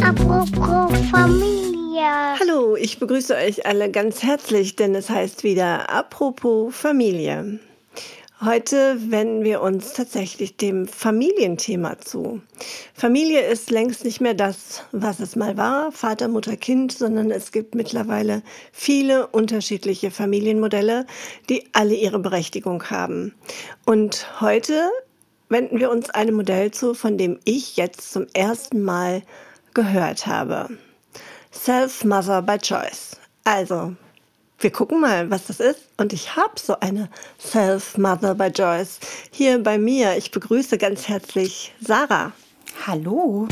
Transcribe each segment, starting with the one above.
Apropos Familie. Hallo, ich begrüße euch alle ganz herzlich, denn es heißt wieder Apropos Familie. Heute wenden wir uns tatsächlich dem Familienthema zu. Familie ist längst nicht mehr das, was es mal war, Vater, Mutter, Kind, sondern es gibt mittlerweile viele unterschiedliche Familienmodelle, die alle ihre Berechtigung haben. Und heute wenden wir uns einem Modell zu, von dem ich jetzt zum ersten Mal gehört habe. Self-Mother by Choice. Also, wir gucken mal, was das ist. Und ich habe so eine Self-Mother by Joyce hier bei mir. Ich begrüße ganz herzlich Sarah. Hallo.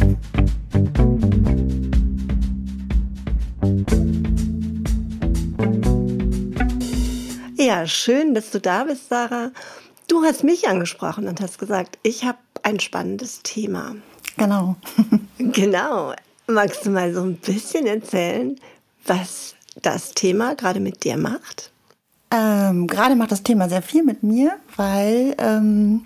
Ja, schön, dass du da bist, Sarah. Du hast mich angesprochen und hast gesagt, ich habe ein spannendes Thema. Genau. genau. Magst du mal so ein bisschen erzählen, was das Thema gerade mit dir macht? Ähm, gerade macht das Thema sehr viel mit mir, weil ähm,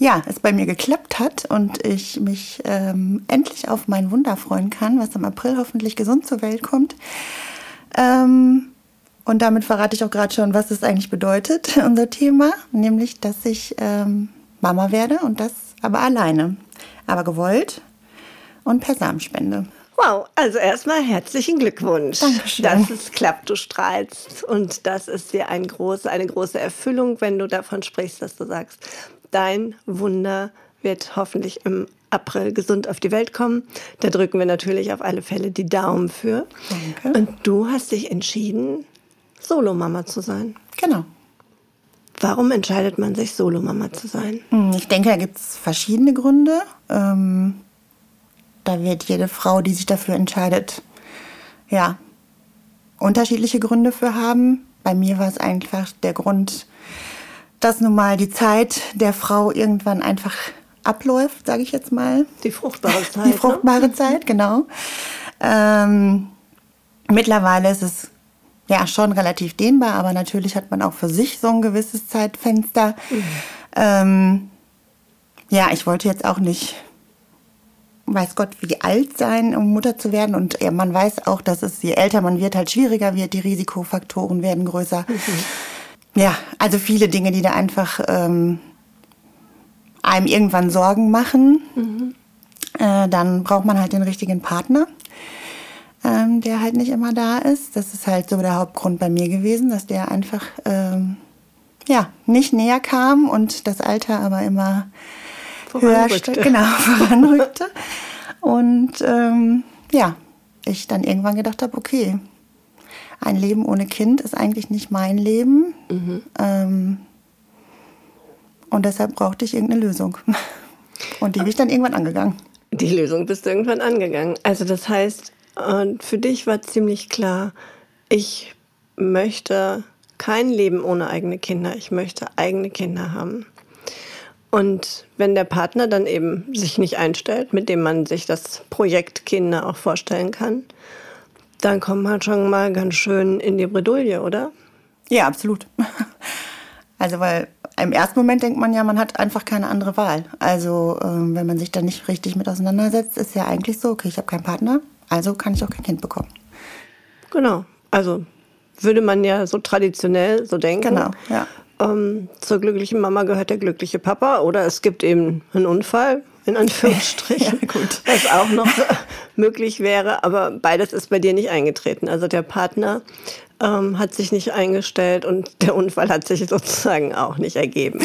ja, es bei mir geklappt hat und ich mich ähm, endlich auf mein Wunder freuen kann, was im April hoffentlich gesund zur Welt kommt. Ähm, und damit verrate ich auch gerade schon, was es eigentlich bedeutet, unser Thema, nämlich, dass ich ähm, Mama werde und das aber alleine, aber gewollt und per Samenspende. Wow, also erstmal herzlichen Glückwunsch, Dankeschön. dass es klappt, du strahlst. Und das ist dir ein große, eine große Erfüllung, wenn du davon sprichst, dass du sagst, dein Wunder wird hoffentlich im April gesund auf die Welt kommen. Da drücken wir natürlich auf alle Fälle die Daumen für. Danke. Und du hast dich entschieden, Solomama zu sein. Genau. Warum entscheidet man sich, Solomama zu sein? Hm, Ich denke, da gibt es verschiedene Gründe. Ähm, da wird jede Frau, die sich dafür entscheidet, ja, unterschiedliche Gründe für haben. Bei mir war es einfach der Grund, dass nun mal die Zeit der Frau irgendwann einfach abläuft, sage ich jetzt mal. Die fruchtbare Zeit. Die ne? fruchtbare Zeit, genau. Ähm, mittlerweile ist es ja schon relativ dehnbar, aber natürlich hat man auch für sich so ein gewisses Zeitfenster. Ähm, ja, ich wollte jetzt auch nicht, weiß Gott, wie alt sein, um Mutter zu werden. Und ja, man weiß auch, dass es, je älter man wird, halt schwieriger wird, die Risikofaktoren werden größer. Ja, also viele Dinge, die da einfach ähm, einem irgendwann Sorgen machen. Äh, dann braucht man halt den richtigen Partner, ähm, der halt nicht immer da ist. Das ist halt so der Hauptgrund bei mir gewesen, dass der einfach ähm, ja nicht näher kam und das Alter aber immer höher Voranrückte. st- genau voranrückte. Und ähm, ja, ich dann irgendwann gedacht habe, okay, ein Leben ohne Kind ist eigentlich nicht mein Leben. Ähm, und deshalb brauchte ich irgendeine Lösung. Und die bin ich dann irgendwann angegangen. Die Lösung bist du irgendwann angegangen. Also das heißt, und für dich war ziemlich klar, ich möchte kein Leben ohne eigene Kinder. Ich möchte eigene Kinder haben. Und wenn der Partner dann eben sich nicht einstellt, mit dem man sich das Projekt Kinder auch vorstellen kann, dann kommt man schon mal ganz schön in die Bredouille, oder? Ja, absolut. Also, weil im ersten Moment denkt man ja, man hat einfach keine andere Wahl. Also, ähm, wenn man sich da nicht richtig mit auseinandersetzt, ist ja eigentlich so, okay, ich habe keinen Partner, also kann ich auch kein Kind bekommen. Genau. Also würde man ja so traditionell so denken. Genau, ja. Ähm, zur glücklichen Mama gehört der glückliche Papa oder es gibt eben einen Unfall, in Anführungsstrichen, Ja, gut. was auch noch möglich wäre. Aber beides ist bei dir nicht eingetreten. Also der Partner ähm, hat sich nicht eingestellt und der Unfall hat sich sozusagen auch nicht ergeben.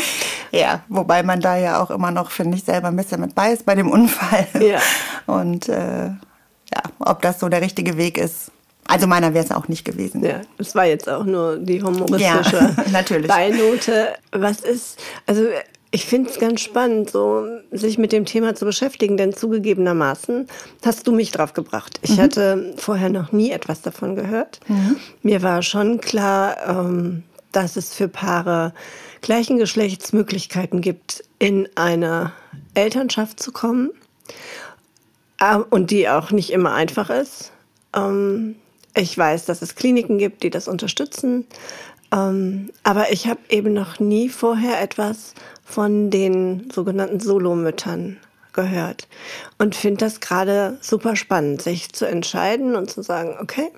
Ja, wobei man da ja auch immer noch, finde ich, selber ein bisschen mit bei ist bei dem Unfall. Ja. Und äh, ja, ob das so der richtige Weg ist. Also meiner wäre es auch nicht gewesen. Ja, es war jetzt auch nur die humoristische Ja, natürlich. Beinote. Was ist, also ich finde es ganz spannend, so sich mit dem Thema zu beschäftigen, denn zugegebenermaßen hast du mich drauf gebracht. Ich hatte vorher noch nie etwas davon gehört. Mir war schon klar, ähm, dass es für Paare gleichen Geschlechts Möglichkeiten gibt, in eine Elternschaft zu kommen und die auch nicht immer einfach ist. Ähm, ich weiß, dass es Kliniken gibt, die das unterstützen. Ähm, aber ich habe eben noch nie vorher etwas von den sogenannten Solomüttern gehört und finde das gerade super spannend, sich zu entscheiden und zu sagen, okay,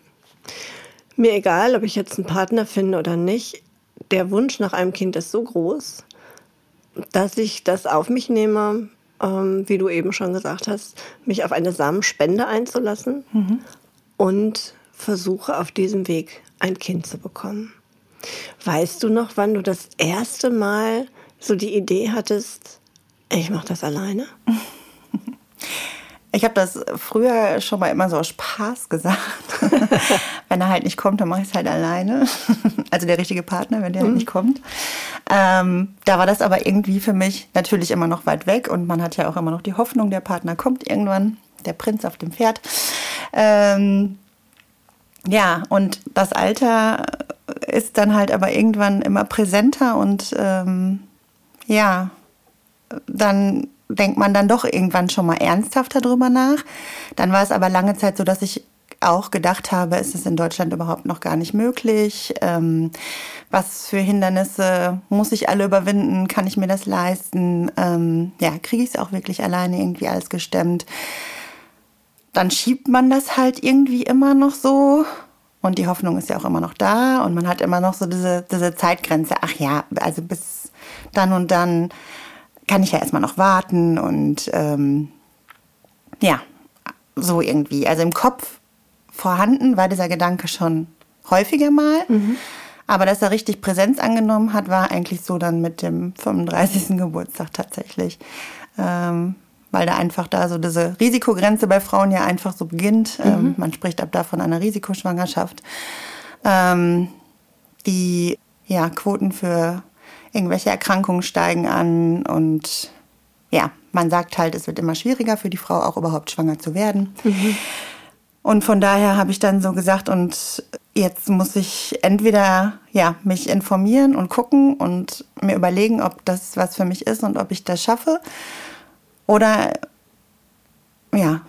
mir egal, ob ich jetzt einen Partner finde oder nicht, der Wunsch nach einem Kind ist so groß, dass ich das auf mich nehme, ähm, wie du eben schon gesagt hast, mich auf eine Samenspende einzulassen mhm. und versuche auf diesem Weg ein Kind zu bekommen. Weißt du noch, wann du das erste Mal so die Idee hattest, ich mache das alleine? Ich habe das früher schon mal immer so aus Spaß gesagt. wenn er halt nicht kommt, dann mache ich es halt alleine. also der richtige Partner, wenn der halt mhm. halt nicht kommt. Ähm, da war das aber irgendwie für mich natürlich immer noch weit weg und man hat ja auch immer noch die Hoffnung, der Partner kommt irgendwann, der Prinz auf dem Pferd. Ähm, ja, und das Alter ist dann halt aber irgendwann immer präsenter und ähm, ja, dann denkt man dann doch irgendwann schon mal ernsthafter drüber nach. Dann war es aber lange Zeit so, dass ich auch gedacht habe, ist es in Deutschland überhaupt noch gar nicht möglich? Ähm, was für Hindernisse muss ich alle überwinden? Kann ich mir das leisten? Ähm, ja, kriege ich es auch wirklich alleine irgendwie alles gestemmt? Dann schiebt man das halt irgendwie immer noch so. Und die Hoffnung ist ja auch immer noch da. Und man hat immer noch so diese, diese Zeitgrenze. Ach ja, also bis dann und dann kann ich ja erstmal noch warten und ähm, ja, so irgendwie. Also im Kopf vorhanden war dieser Gedanke schon häufiger mal. Mhm. Aber dass er richtig Präsenz angenommen hat, war eigentlich so dann mit dem 35. Geburtstag tatsächlich. Ähm, weil da einfach da so diese Risikogrenze bei Frauen ja einfach so beginnt. Mhm. Ähm, man spricht ab da von einer Risikoschwangerschaft. Ähm, die ja, Quoten für irgendwelche Erkrankungen steigen an und ja, man sagt halt, es wird immer schwieriger für die Frau auch überhaupt schwanger zu werden. Mhm. Und von daher habe ich dann so gesagt, und jetzt muss ich entweder ja, mich informieren und gucken und mir überlegen, ob das was für mich ist und ob ich das schaffe. Oder ja,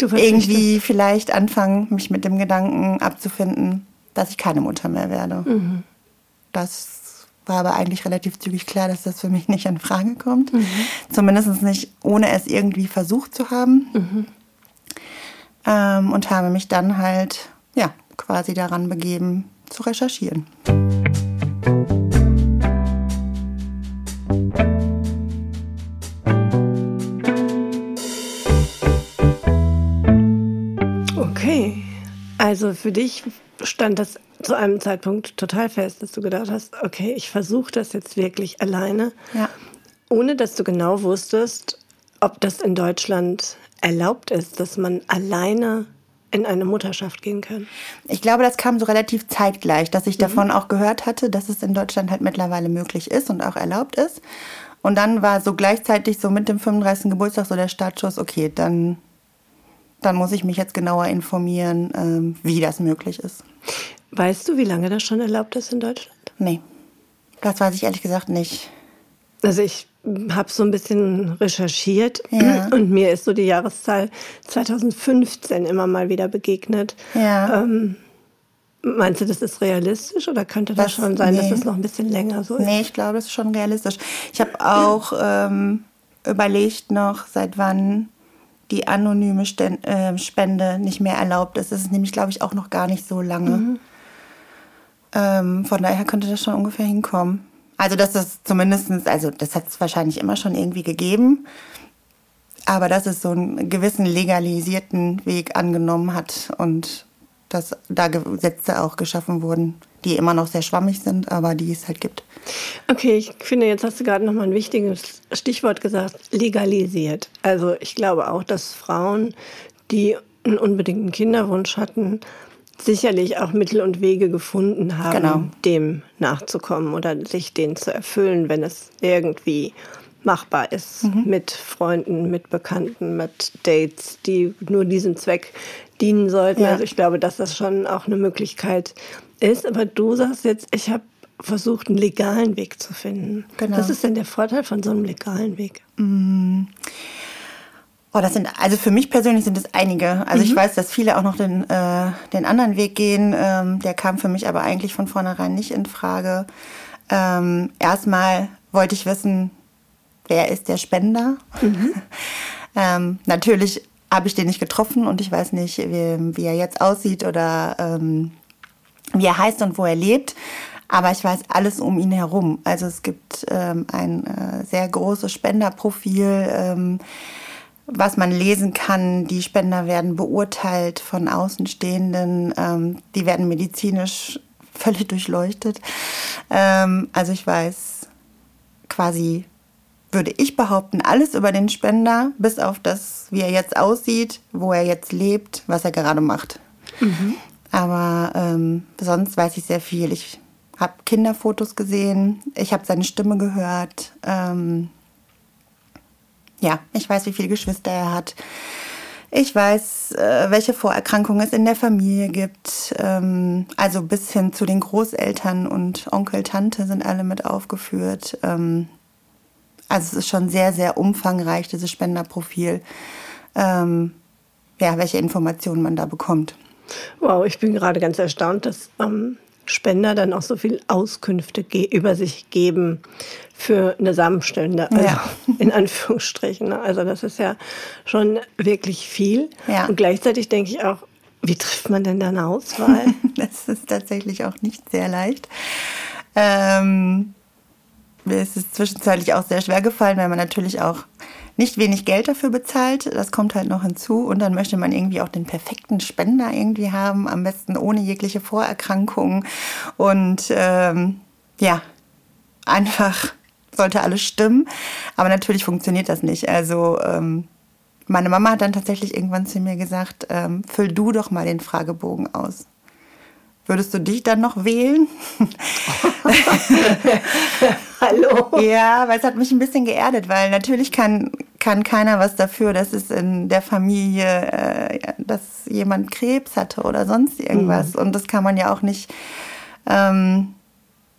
irgendwie vielleicht anfangen, mich mit dem Gedanken abzufinden, dass ich keine Mutter mehr werde. Mhm. Das war aber eigentlich relativ zügig klar, dass das für mich nicht in Frage kommt. Mhm. Zumindest nicht, ohne es irgendwie versucht zu haben. Mhm. Ähm, und habe mich dann halt, ja, quasi daran begeben, zu recherchieren. Okay, also für dich stand das zu einem Zeitpunkt total fest, dass du gedacht hast, okay, ich versuche das jetzt wirklich alleine, ja. ohne dass du genau wusstest, ob das in Deutschland erlaubt ist, dass man alleine in eine Mutterschaft gehen kann. Ich glaube, das kam so relativ zeitgleich, dass ich mhm. davon auch gehört hatte, dass es in Deutschland halt mittlerweile möglich ist und auch erlaubt ist. Und dann war so gleichzeitig so mit dem 35. Geburtstag so der Startschuss, okay, dann, dann muss ich mich jetzt genauer informieren, ähm, wie das möglich ist. Weißt du, wie lange das schon erlaubt ist in Deutschland? Nee, das weiß ich ehrlich gesagt nicht. Also ich habe so ein bisschen recherchiert ja. und mir ist so die Jahreszahl 2015 immer mal wieder begegnet. Ja. Ähm, meinst du, das ist realistisch oder könnte das, das schon sein, nee. dass es noch ein bisschen länger so ist? Nee, ich glaube, das ist schon realistisch. Ich habe auch ähm, überlegt noch, seit wann die anonyme äh, Spende nicht mehr erlaubt ist. Das ist nämlich, glaube ich, auch noch gar nicht so lange. Mhm. Ähm, von daher könnte das schon ungefähr hinkommen. Also das ist zumindest, also das hat es wahrscheinlich immer schon irgendwie gegeben, aber dass es so einen gewissen legalisierten Weg angenommen hat und dass da Gesetze auch geschaffen wurden, die immer noch sehr schwammig sind, aber die es halt gibt. Okay, ich finde, jetzt hast du gerade noch mal ein wichtiges Stichwort gesagt, legalisiert. Also ich glaube auch, dass Frauen, die einen unbedingten Kinderwunsch hatten, sicherlich auch Mittel und Wege gefunden haben, genau. dem nachzukommen oder sich den zu erfüllen, wenn es irgendwie machbar ist mhm. mit Freunden, mit Bekannten, mit Dates, die nur diesem Zweck dienen sollten. Ja. Also ich glaube, dass das schon auch eine Möglichkeit ist. Aber du sagst jetzt, ich habe versucht, einen legalen Weg zu finden. Genau. Was ist denn der Vorteil von so einem legalen Weg? Mm. Oh, das sind, also für mich persönlich sind es einige. Also ich weiß, dass viele auch noch den, äh, den anderen Weg gehen. Ähm, der kam für mich aber eigentlich von vornherein nicht in Frage. Ähm, erstmal wollte ich wissen, wer ist der Spender? ähm, natürlich habe ich den nicht getroffen und ich weiß nicht, wie, wie er jetzt aussieht oder ähm, wie er heißt und wo er lebt. Aber ich weiß alles um ihn herum. Also es gibt ähm, ein äh, sehr großes Spenderprofil, ähm, was man lesen kann. Die Spender werden beurteilt von Außenstehenden. Ähm, die werden medizinisch völlig durchleuchtet. Ähm, also ich weiß quasi, würde ich behaupten, alles über den Spender, bis auf das, wie er jetzt aussieht, wo er jetzt lebt, was er gerade macht. Aber ähm, sonst weiß ich sehr viel. Ich habe Kinderfotos gesehen, ich habe seine Stimme gehört. Ähm, ja, ich weiß, wie viele Geschwister er hat. Ich weiß, äh, welche Vorerkrankungen es in der Familie gibt. Ähm, also bis hin zu den Großeltern und Onkel, Tante sind alle mit aufgeführt. Ähm, also es ist schon sehr, sehr umfangreich, dieses Spenderprofil. Ähm, ja, welche Informationen man da bekommt. Wow, ich bin gerade ganz erstaunt, dass ähm, Spender dann auch so viel Auskünfte über sich geben für eine Samenspende, also Ja. in Anführungsstrichen. ne? Also das ist ja schon wirklich viel. Ja. Und gleichzeitig denke ich auch, wie trifft man denn da eine Auswahl? Das ist tatsächlich auch nicht sehr leicht. Ähm, mir ist es zwischenzeitlich auch sehr schwer gefallen, weil man natürlich auch nicht wenig Geld dafür bezahlt. Das kommt halt noch hinzu. Und dann möchte man irgendwie auch den perfekten Spender irgendwie haben, am besten ohne jegliche Vorerkrankungen. Und ähm, ja, einfach sollte alles stimmen. Aber natürlich funktioniert das nicht. Also ähm, meine Mama hat dann tatsächlich irgendwann zu mir gesagt, ähm, füll du doch mal den Fragebogen aus. Würdest du dich dann noch wählen? Hallo? Ja, weil es hat mich ein bisschen geerdet, weil natürlich kann, kann keiner was dafür, dass es in der Familie, äh, dass jemand Krebs hatte oder sonst irgendwas. Und das kann man ja auch nicht ähm,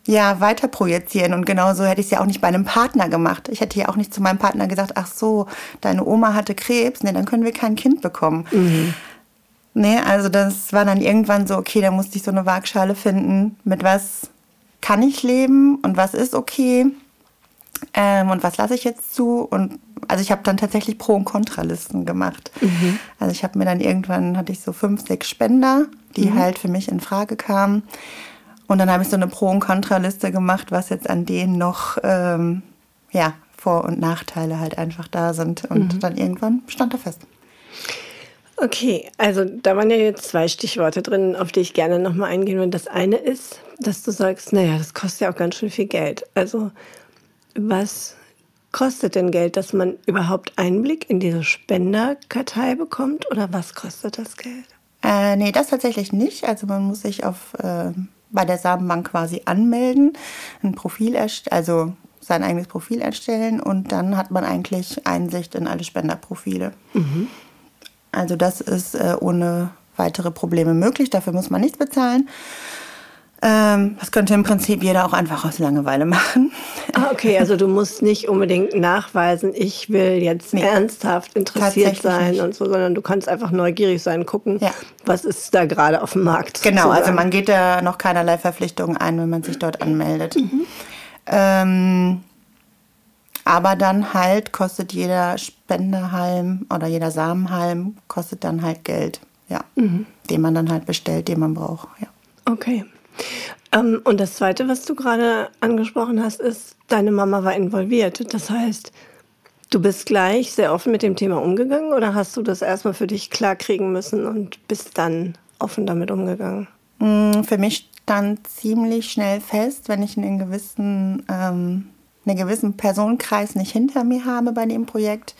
ja, weiter projizieren. Und genauso hätte ich es ja auch nicht bei einem Partner gemacht. Ich hätte ja auch nicht zu meinem Partner gesagt, ach so, deine Oma hatte Krebs, nee, dann können wir kein Kind bekommen. Nee, also das war dann irgendwann so, okay, da musste ich so eine Waagschale finden, mit was kann ich leben und was ist okay ähm, und was lasse ich jetzt zu. Und also ich habe dann tatsächlich Pro- und Kontralisten gemacht. Also ich habe mir dann irgendwann, hatte ich so fünf, sechs Spender, die halt für mich in Frage kamen. Und dann habe ich so eine Pro- und Kontraliste gemacht, was jetzt an denen noch, ähm, ja, Vor- und Nachteile halt einfach da sind. Und dann irgendwann stand er fest. Okay, also da waren ja jetzt zwei Stichworte drin, auf die ich gerne nochmal eingehen würde. Das eine ist, dass du sagst, naja, das kostet ja auch ganz schön viel Geld. Also was kostet denn Geld, dass man überhaupt Einblick in diese Spenderkartei bekommt? Oder was kostet das Geld? Äh, nee, das tatsächlich nicht. Also man muss sich auf, äh, bei der Samenbank quasi anmelden, ein Profil erstellen, also sein eigenes Profil erstellen und dann hat man eigentlich Einsicht in alle Spenderprofile. Also das ist äh, ohne weitere Probleme möglich. Dafür muss man nichts bezahlen. Ähm, das könnte im Prinzip jeder auch einfach aus Langeweile machen. Ah, okay, also du musst nicht unbedingt nachweisen, ich will jetzt Nee. ernsthaft interessiert sein nicht. und so, sondern du kannst einfach neugierig sein, gucken, Ja. was ist da gerade auf dem Markt. Genau, also man geht da noch keinerlei Verpflichtungen ein, wenn man sich dort anmeldet. Ähm, aber dann halt kostet jeder Spenderhalm oder jeder Samenhalm kostet dann halt Geld, ja, den man dann halt bestellt, den man braucht, ja. Okay. Ähm, und das Zweite, was du gerade angesprochen hast, ist, deine Mama war involviert. Das heißt, du bist gleich sehr offen mit dem Thema umgegangen oder hast du das erstmal für dich klarkriegen müssen und bist dann offen damit umgegangen? Mm, Für mich stand ziemlich schnell fest, wenn ich einen gewissen, ähm, einen gewissen Personenkreis nicht hinter mir habe bei dem Projekt,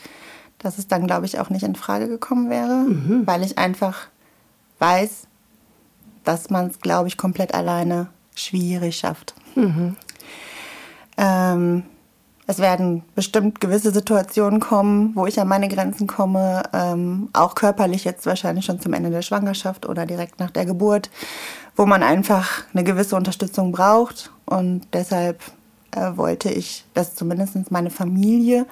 dass es dann, glaube ich, auch nicht in Frage gekommen wäre, weil ich einfach weiß, dass man es, glaube ich, komplett alleine schwierig schafft. Ähm, es werden bestimmt gewisse Situationen kommen, wo ich an meine Grenzen komme, ähm, auch körperlich jetzt wahrscheinlich schon zum Ende der Schwangerschaft oder direkt nach der Geburt, wo man einfach eine gewisse Unterstützung braucht. Und deshalb äh, wollte ich, dass zumindest meine Familie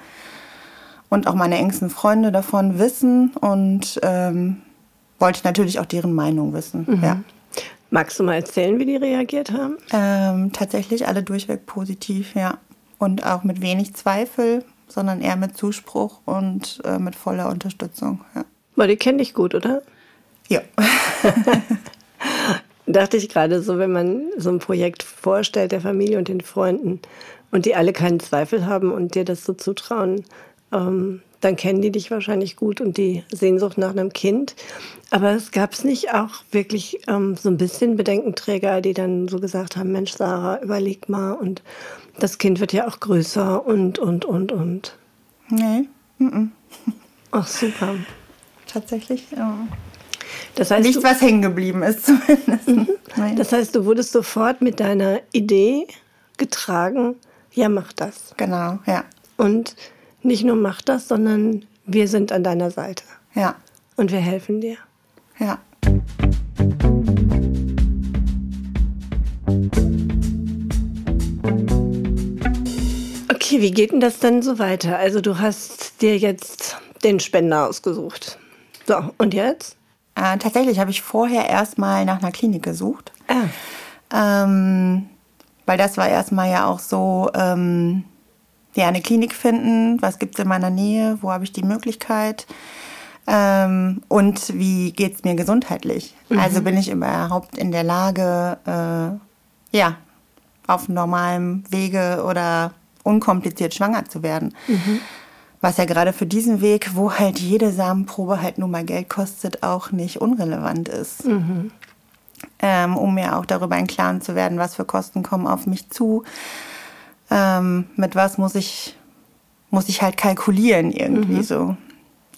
und auch meine engsten Freunde davon wissen und ähm, wollte natürlich auch deren Meinung wissen. Mhm. Ja. Magst du mal erzählen, wie die reagiert haben? Ähm, tatsächlich alle durchweg positiv, ja. Und auch mit wenig Zweifel, sondern eher mit Zuspruch und äh, mit voller Unterstützung. Ja. Weil die kennen dich gut, oder? ja. Dachte ich gerade so, wenn man so ein Projekt vorstellt, der Familie und den Freunden, und die alle keinen Zweifel haben und dir das so zutrauen, ähm, dann kennen die dich wahrscheinlich gut und die Sehnsucht nach einem Kind. Aber es gab es nicht auch wirklich ähm, so ein bisschen Bedenkenträger, die dann so gesagt haben, Mensch, Sarah, überleg mal und das Kind wird ja auch größer und, und, und, und. Nee, Ach, super. tatsächlich. Ja. Das heißt, Nichts, du, was hängen geblieben ist zumindest. Nein. das heißt, du wurdest sofort mit deiner Idee getragen, ja, mach das. genau, ja. Und nicht nur mach das, sondern wir sind an deiner Seite Ja, und wir helfen dir. ja. Okay, wie geht denn das dann so weiter? Also du hast dir jetzt den Spender ausgesucht. So, und jetzt? Äh, tatsächlich habe ich vorher erstmal nach einer Klinik gesucht. Ah, Ähm, weil das war erstmal ja auch so, ähm, ja, eine Klinik finden, was gibt es in meiner Nähe, wo habe ich die Möglichkeit ähm, und wie geht es mir gesundheitlich. Also bin ich überhaupt in der Lage, äh, ja, auf normalem Wege oder unkompliziert schwanger zu werden. Was ja gerade für diesen Weg, wo halt jede Samenprobe halt nur mal Geld kostet, auch nicht unrelevant ist ähm, um mir auch darüber im Klaren zu werden, was für Kosten kommen auf mich zu, ähm, mit was muss ich, muss ich halt kalkulieren irgendwie so.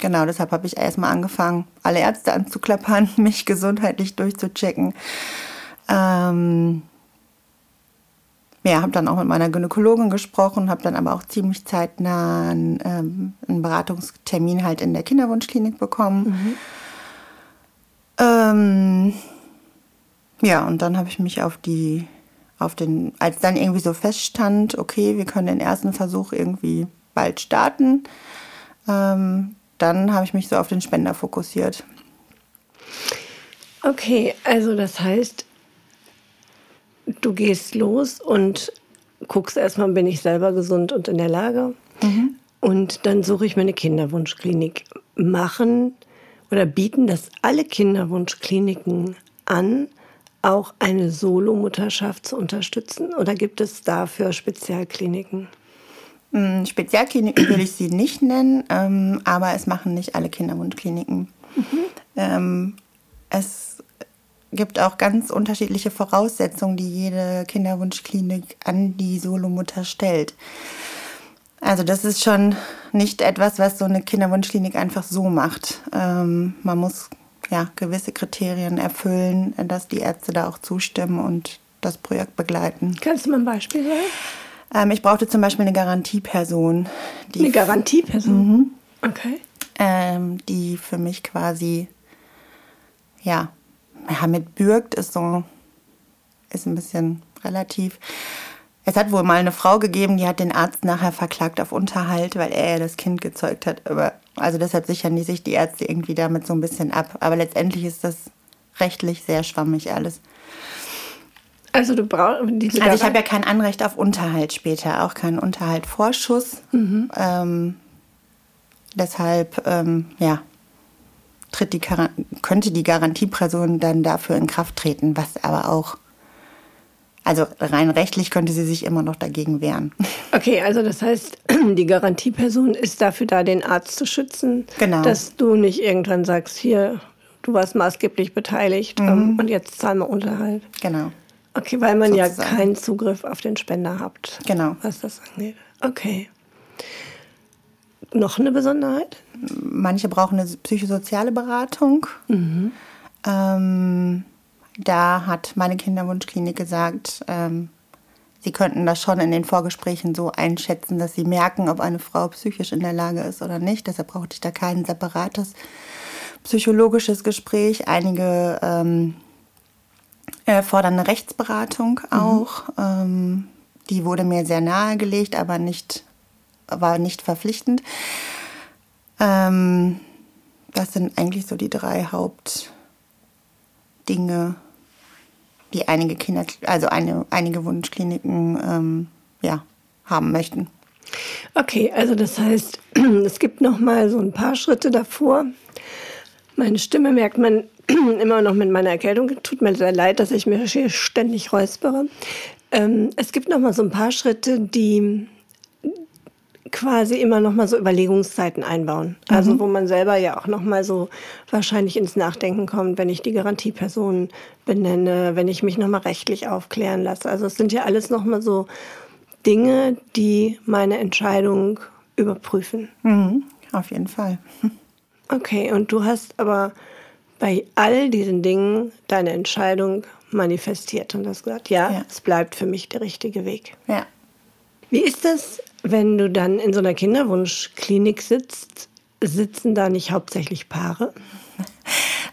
Genau, deshalb habe ich erstmal angefangen, alle Ärzte anzuklappern, mich gesundheitlich durchzuchecken. Ähm, ja, habe dann auch mit meiner Gynäkologin gesprochen, habe dann aber auch ziemlich zeitnah einen, ähm, einen Beratungstermin halt in der Kinderwunschklinik bekommen. Ähm, ja, und dann habe ich mich auf die, auf den, als dann irgendwie so feststand, okay, wir können den ersten Versuch irgendwie bald starten, ähm, dann habe ich mich so auf den Spender fokussiert. okay, also das heißt, du gehst los und guckst erstmal, bin ich selber gesund und in der Lage. Und dann suche ich mir eine Kinderwunschklinik. Machen oder bieten das alle Kinderwunschkliniken an, auch eine Solomutterschaft zu unterstützen? Oder gibt es dafür Spezialkliniken? Mm, Spezialkliniken will ich sie nicht nennen, ähm, aber es machen nicht alle Kinderwunschkliniken. Ähm, es gibt auch ganz unterschiedliche Voraussetzungen, die jede Kinderwunschklinik an die Solomutter stellt. Also das ist schon nicht etwas, was so eine Kinderwunschklinik einfach so macht. Ähm, man muss ja gewisse Kriterien erfüllen, dass die Ärzte da auch zustimmen und das Projekt begleiten. Kannst du mal ein Beispiel sagen? Ähm, ich brauchte zum Beispiel eine Garantieperson, die Eine Garantieperson. Okay. ähm, die für mich quasi, ja, ja, mit bürgt ist so, ist ein bisschen relativ. Es hat wohl mal eine Frau gegeben, die hat den Arzt nachher verklagt auf Unterhalt, weil er ja das Kind gezeugt hat. Aber, also deshalb sichern die sich die Ärzte irgendwie damit so ein bisschen ab. Aber letztendlich ist das rechtlich sehr schwammig alles. Also du brauchst diese Also ich habe ja kein Anrecht auf Unterhalt später, auch keinen Unterhaltvorschuss. Ähm, deshalb, ähm, ja, tritt die, könnte die Garantieperson dann dafür in Kraft treten, was aber auch, also rein rechtlich könnte sie sich immer noch dagegen wehren. Okay, also das heißt, die Garantieperson ist dafür da, den Arzt zu schützen, Genau. dass du nicht irgendwann sagst, hier, du warst maßgeblich beteiligt ähm, und jetzt zahlen wir Unterhalt. Genau. Okay, weil man ja Sozusagen. keinen Zugriff auf den Spender habt, Genau. was das angeht. Okay. Noch eine Besonderheit? Manche brauchen eine psychosoziale Beratung. Ähm, da hat meine Kinderwunschklinik gesagt, ähm, sie könnten das schon in den Vorgesprächen so einschätzen, dass sie merken, ob eine Frau psychisch in der Lage ist oder nicht. Deshalb brauchte ich da kein separates psychologisches Gespräch. Einige ähm, äh, fordern eine Rechtsberatung auch. Ähm, die wurde mir sehr nahegelegt, aber nicht, war nicht verpflichtend. Ähm, das sind eigentlich so die drei Hauptdinge, die einige Kinder, also eine, einige Wunschkliniken ähm, ja, haben möchten. Okay, also das heißt, es gibt noch mal so ein paar Schritte davor. Meine Stimme merkt man immer noch mit meiner Erkältung. Tut mir sehr leid, dass ich mir hier ständig räuspere. Ähm, es gibt noch mal so ein paar Schritte, die quasi immer noch mal so Überlegungszeiten einbauen. Also wo man selber ja auch noch mal so wahrscheinlich ins Nachdenken kommt, wenn ich die Garantieperson benenne, wenn ich mich noch mal rechtlich aufklären lasse. Also es sind ja alles noch mal so Dinge, die meine Entscheidung überprüfen. Mhm, auf jeden Fall. Okay, und du hast aber bei all diesen Dingen deine Entscheidung manifestiert und hast gesagt, ja, Ja. es bleibt für mich der richtige Weg. Ja. Wie ist das, wenn du dann in so einer Kinderwunschklinik sitzt? Sitzen da nicht hauptsächlich Paare?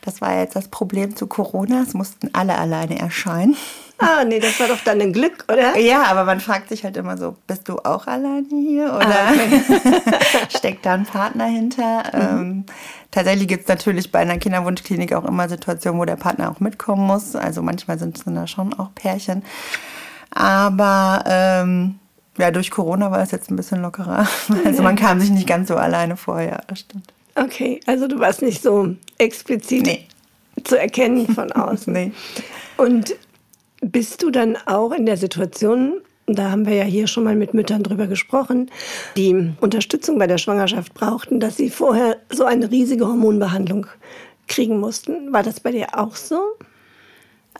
Das war jetzt das Problem zu Corona. Es mussten alle alleine erscheinen. Ah, nee, das war doch dann ein Glück, oder? Ja, aber man fragt sich halt immer so, bist du auch alleine hier oder steckt da ein Partner hinter? Ähm, tatsächlich gibt es natürlich bei einer Kinderwunschklinik auch immer Situationen, wo der Partner auch mitkommen muss. Also manchmal sind es dann da schon auch Pärchen. Aber ähm, ja, durch Corona war es jetzt ein bisschen lockerer. Also man kam sich nicht ganz so alleine vor, ja, das stimmt. Okay, also du warst nicht so explizit Nee. zu erkennen von außen. Nee. Und bist du dann auch in der Situation, da haben wir ja hier schon mal mit Müttern drüber gesprochen, die Unterstützung bei der Schwangerschaft brauchten, dass sie vorher so eine riesige Hormonbehandlung kriegen mussten. War das bei dir auch so?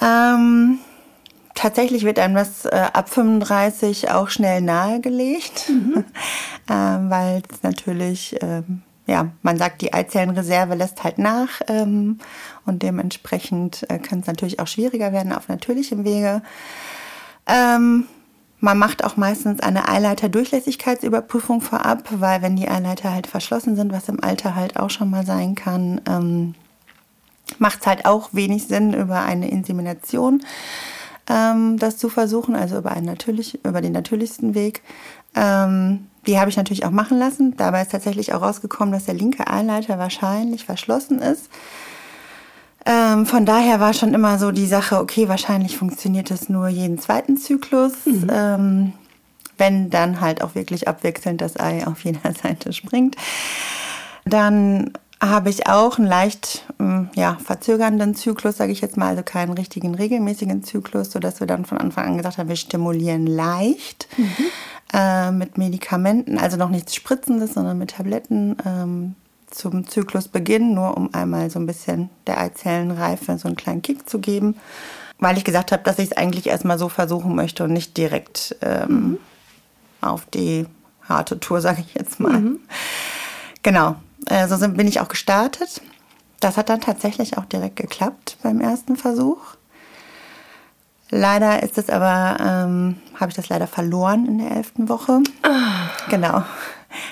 Ähm, tatsächlich wird einem das äh, ab 35 auch schnell nahegelegt, ähm, weil es natürlich, ähm, ja, man sagt, die Eizellenreserve lässt halt nach ähm, und dementsprechend äh, kann es natürlich auch schwieriger werden auf natürlichem Wege. Ähm, man macht auch meistens eine Eileiter-Durchlässigkeitsüberprüfung vorab, weil wenn die Eileiter halt verschlossen sind, was im Alter halt auch schon mal sein kann, ähm, macht es halt auch wenig Sinn, über eine Insemination ähm, das zu versuchen, also über, einen natürlich, über den natürlichsten Weg. Ähm, die habe ich natürlich auch machen lassen. Dabei ist tatsächlich auch rausgekommen, dass der linke Eileiter wahrscheinlich verschlossen ist. Ähm, von daher war schon immer so die Sache, okay, wahrscheinlich funktioniert es nur jeden zweiten Zyklus. Ähm, wenn dann halt auch wirklich abwechselnd das Ei auf jeder Seite springt. Dann habe ich auch einen leicht ähm, ja, verzögernden Zyklus, sage ich jetzt mal, also keinen richtigen regelmäßigen Zyklus, sodass wir dann von Anfang an gesagt haben, wir stimulieren leicht äh, mit Medikamenten, also noch nichts Spritzendes, sondern mit Tabletten ähm, zum Zyklusbeginn, nur um einmal so ein bisschen der Eizellenreife so einen kleinen Kick zu geben, weil ich gesagt habe, dass ich es eigentlich erstmal so versuchen möchte und nicht direkt ähm, auf die harte Tour, sage ich jetzt mal. Genau, äh, so bin ich auch gestartet. Das hat dann tatsächlich auch direkt geklappt beim ersten Versuch. Leider ist es aber, ähm, habe ich das leider verloren in der elften Woche. Genau.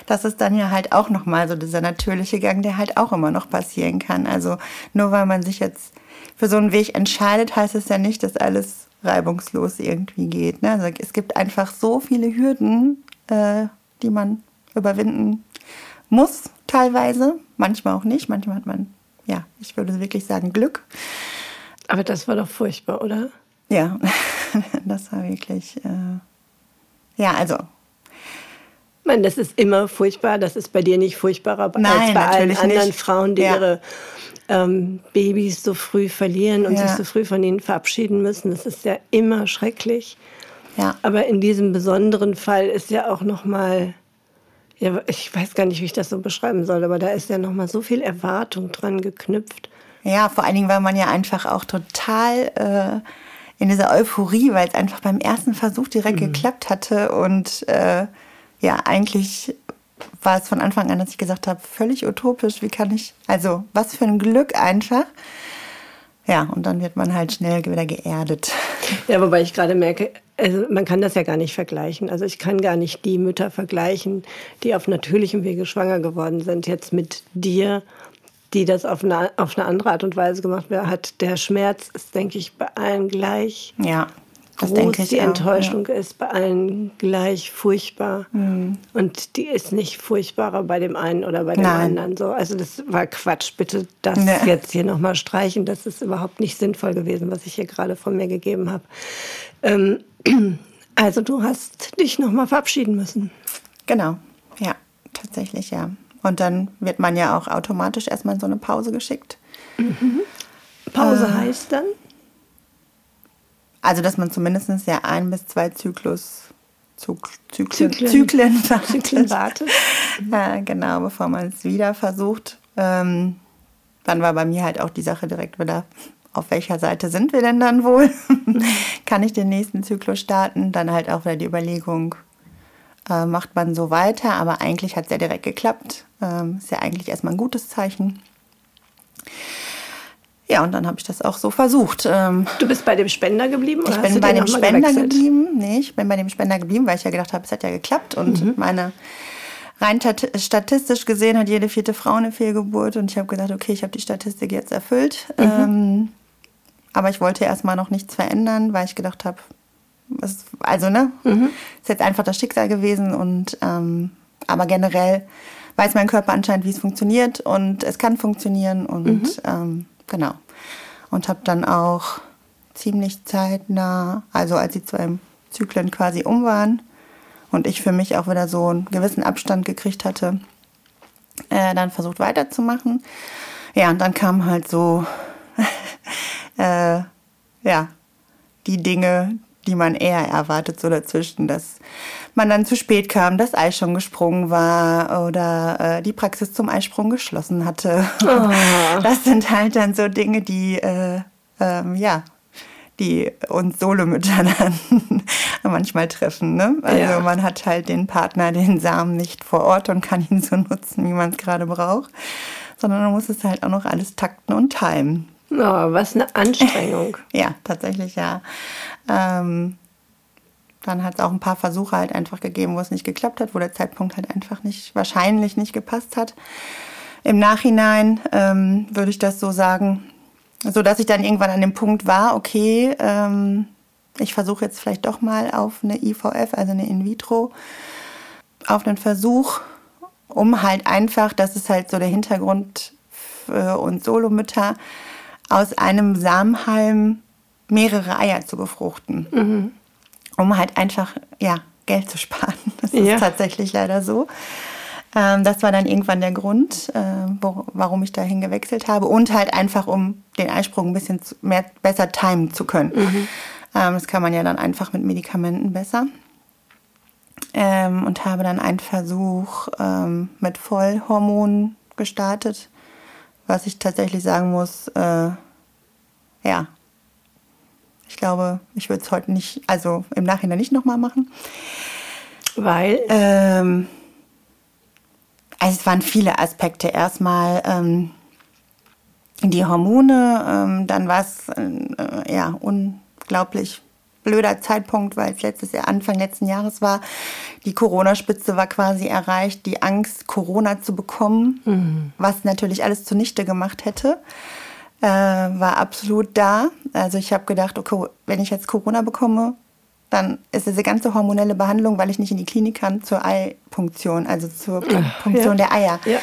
Das ist dann ja halt auch nochmal so dieser natürliche Gang, der halt auch immer noch passieren kann. Also nur weil man sich jetzt für so einen Weg entscheidet, heißt es ja nicht, dass alles reibungslos irgendwie geht. Ne? Also es gibt einfach so viele Hürden, äh, die man überwinden muss, teilweise. Manchmal auch nicht. Manchmal hat man, ja, ich würde wirklich sagen, Glück. Aber das war doch furchtbar, oder? Ja, das war wirklich, äh, ja, also Ich meine, das ist immer furchtbar. Das ist bei dir nicht furchtbarer als Nein, bei allen anderen nicht. Frauen, die Ja. ihre ähm, Babys so früh verlieren und Ja. sich so früh von ihnen verabschieden müssen. Das ist ja immer schrecklich. ja. Aber in diesem besonderen Fall ist ja auch noch mal, ja, ich weiß gar nicht, wie ich das so beschreiben soll, aber da ist ja noch mal so viel Erwartung dran geknüpft. Ja, vor allen Dingen, weil man ja einfach auch total äh, in dieser Euphorie, weil es einfach beim ersten Versuch direkt geklappt hatte und äh, ja, eigentlich war es von Anfang an, dass ich gesagt habe, völlig utopisch, wie kann ich, also was für ein Glück einfach. Ja, und dann wird man halt schnell wieder geerdet. Ja, wobei ich gerade merke, also man kann das ja gar nicht vergleichen. Also ich kann gar nicht die Mütter vergleichen, die auf natürlichem Wege schwanger geworden sind, jetzt mit dir, die das auf eine, auf eine andere Art und Weise gemacht hat. Der Schmerz ist, denke ich, bei allen gleich. Ja, Das groß denke ich die auch, Enttäuschung ist, bei allen gleich furchtbar. Mhm. Und die ist nicht furchtbarer bei dem einen oder bei dem Nein. anderen. So, also das war Quatsch. Bitte das Nee. jetzt hier nochmal streichen. Das ist überhaupt nicht sinnvoll gewesen, was ich hier gerade von mir gegeben habe. Ähm, also du hast dich nochmal verabschieden müssen. Genau, ja, tatsächlich, ja. Und dann wird man ja auch automatisch erstmal in so eine Pause geschickt. Pause Ah. heißt dann? Also, dass man zumindest ja ein bis zwei Zyklus, Zyklen, Zyklen. Zyklen, Zyklen wartet. wartet. Ja, genau, bevor man es wieder versucht. Ähm, dann war bei mir halt auch die Sache direkt wieder, auf welcher Seite sind wir denn dann wohl? Kann ich den nächsten Zyklus starten? Dann halt auch wieder die Überlegung, äh, macht man so weiter? Aber eigentlich hat es ja direkt geklappt. Ähm, ist ja eigentlich erstmal ein gutes Zeichen. Ja, und dann habe ich das auch so versucht. Ähm, Du bist bei dem Spender geblieben? oder ich hast bin bei dem Spender gewechselt? geblieben. Nee, ich bin bei dem Spender geblieben, weil ich ja gedacht habe, es hat ja geklappt. Und Mhm. meine rein tat- statistisch gesehen hat jede vierte Frau eine Fehlgeburt. Und ich habe gesagt, okay, ich habe die Statistik jetzt erfüllt. Mhm. Ähm, aber ich wollte erstmal noch nichts verändern, weil ich gedacht habe, also ne, Mhm. ist jetzt einfach das Schicksal gewesen. Und ähm, aber generell weiß mein Körper anscheinend, wie es funktioniert und es kann funktionieren und Mhm. ähm, genau. Und habe dann auch ziemlich zeitnah, also als die zwei Zyklen quasi um waren und ich für mich auch wieder so einen gewissen Abstand gekriegt hatte, äh, dann versucht weiterzumachen. Ja, und dann kamen halt so, äh, ja, die Dinge, die man eher erwartet, so dazwischen, dass man dann zu spät kam, das Ei schon gesprungen war oder äh, die Praxis zum Eisprung geschlossen hatte. Das sind halt dann so Dinge, die, äh, ähm, ja, die uns Solomütter dann manchmal treffen. Ne? Also Ja. man hat halt den Partner, den Samen nicht vor Ort und kann ihn so nutzen, wie man es gerade braucht, sondern man muss es halt auch noch alles takten und timen. Oh, was eine Anstrengung. Ja, tatsächlich ja. Ähm, dann hat es auch ein paar Versuche halt einfach gegeben, wo es nicht geklappt hat, wo der Zeitpunkt halt einfach nicht, wahrscheinlich nicht gepasst hat. Im Nachhinein ähm, würde ich das so sagen, so dass ich dann irgendwann an dem Punkt war, okay, ähm, ich versuche jetzt vielleicht doch mal auf eine IVF, also eine In vitro, auf einen Versuch, um halt einfach, das ist halt so der Hintergrund für uns Solomütter, aus einem Samenhalm mehrere Eier zu befruchten. Um halt einfach, ja, Geld zu sparen. Das ist Ja. tatsächlich leider so. Ähm, das war dann irgendwann der Grund, äh, wo, warum ich dahin gewechselt habe. Und halt einfach, um den Eisprung ein bisschen zu, mehr, besser timen zu können. Ähm, das kann man ja dann einfach mit Medikamenten besser. Ähm, und habe dann einen Versuch ähm, mit Vollhormonen gestartet, was ich tatsächlich sagen muss, äh, ja, ich glaube, ich würde es heute nicht, also im Nachhinein nicht nochmal machen. Weil, Ähm, also es waren viele Aspekte. Erstmal ähm, die Hormone, ähm, dann war es äh, ja unglaublich blöder Zeitpunkt, weil es letztes Jahr, Anfang letzten Jahres war. Die Corona-Spitze war quasi erreicht, die Angst, Corona zu bekommen, was natürlich alles zunichte gemacht hätte, äh, war absolut da. Also ich habe gedacht, okay, wenn ich jetzt Corona bekomme, dann ist diese ganze hormonelle Behandlung, weil ich nicht in die Klinik kann, zur Eipunktion, also zur Punktion ja. der Eier. ja.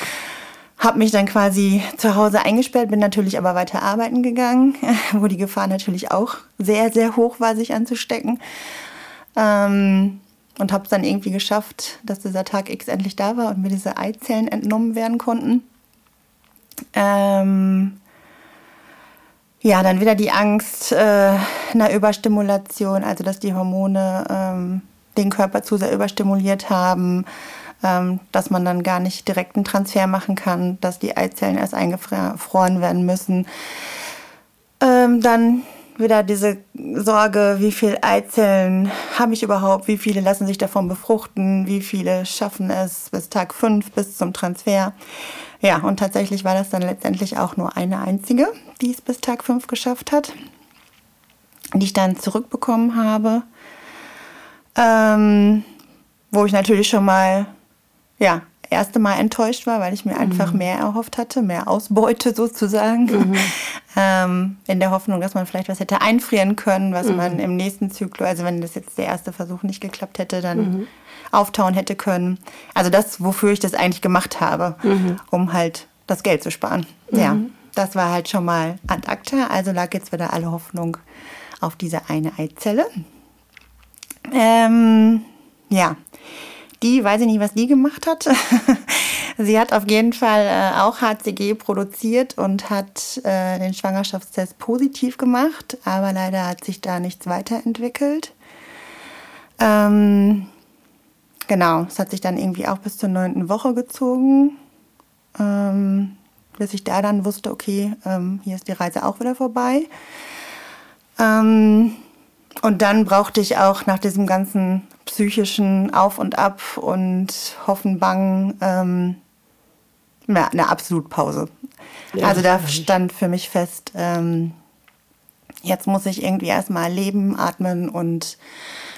Habe mich dann quasi zu Hause eingesperrt, bin natürlich aber weiter arbeiten gegangen, wo die Gefahr natürlich auch sehr, sehr hoch war, sich anzustecken. Ähm, und habe es dann irgendwie geschafft, dass dieser Tag X endlich da war und mir diese Eizellen entnommen werden konnten. Ähm, ja, dann wieder die Angst äh, einer Überstimulation, also dass die Hormone ähm, den Körper zu sehr überstimuliert haben, dass man dann gar nicht direkt einen Transfer machen kann, dass die Eizellen erst eingefroren werden müssen. Ähm, dann wieder diese Sorge, wie viele Eizellen habe ich überhaupt, wie viele lassen sich davon befruchten, wie viele schaffen es bis Tag 5, bis zum Transfer. Ja, und tatsächlich war das dann letztendlich auch nur eine einzige, die es bis Tag 5 geschafft hat, die ich dann zurückbekommen habe. Ähm, wo ich natürlich schon mal, ja, erste Mal enttäuscht war, weil ich mir einfach mehr erhofft hatte, mehr Ausbeute sozusagen. ähm, in der Hoffnung, dass man vielleicht was hätte einfrieren können, was mhm. man im nächsten Zyklus, also wenn das jetzt der erste Versuch nicht geklappt hätte, dann mhm. auftauen hätte können. Also das, wofür ich das eigentlich gemacht habe, mhm. um halt das Geld zu sparen. Ja, mhm. das war halt schon mal ad acta, also lag jetzt wieder alle Hoffnung auf diese eine Eizelle. Ähm, ja, die, weiß ich nicht, was die gemacht hat. Sie hat auf jeden Fall äh, auch HCG produziert und hat äh, den Schwangerschaftstest positiv gemacht, aber leider hat sich da nichts weiterentwickelt. Ähm, genau, es hat sich dann irgendwie auch bis zur neunten Woche gezogen, ähm, bis ich da dann wusste, okay, ähm, hier ist die Reise auch wieder vorbei. Ähm, und dann brauchte ich auch nach diesem ganzen psychischen Auf und Ab und Hoffen, Bangen ähm, ja, eine Absolutpause. Ja, also da stand für mich fest, ähm, jetzt muss ich irgendwie erstmal leben, atmen und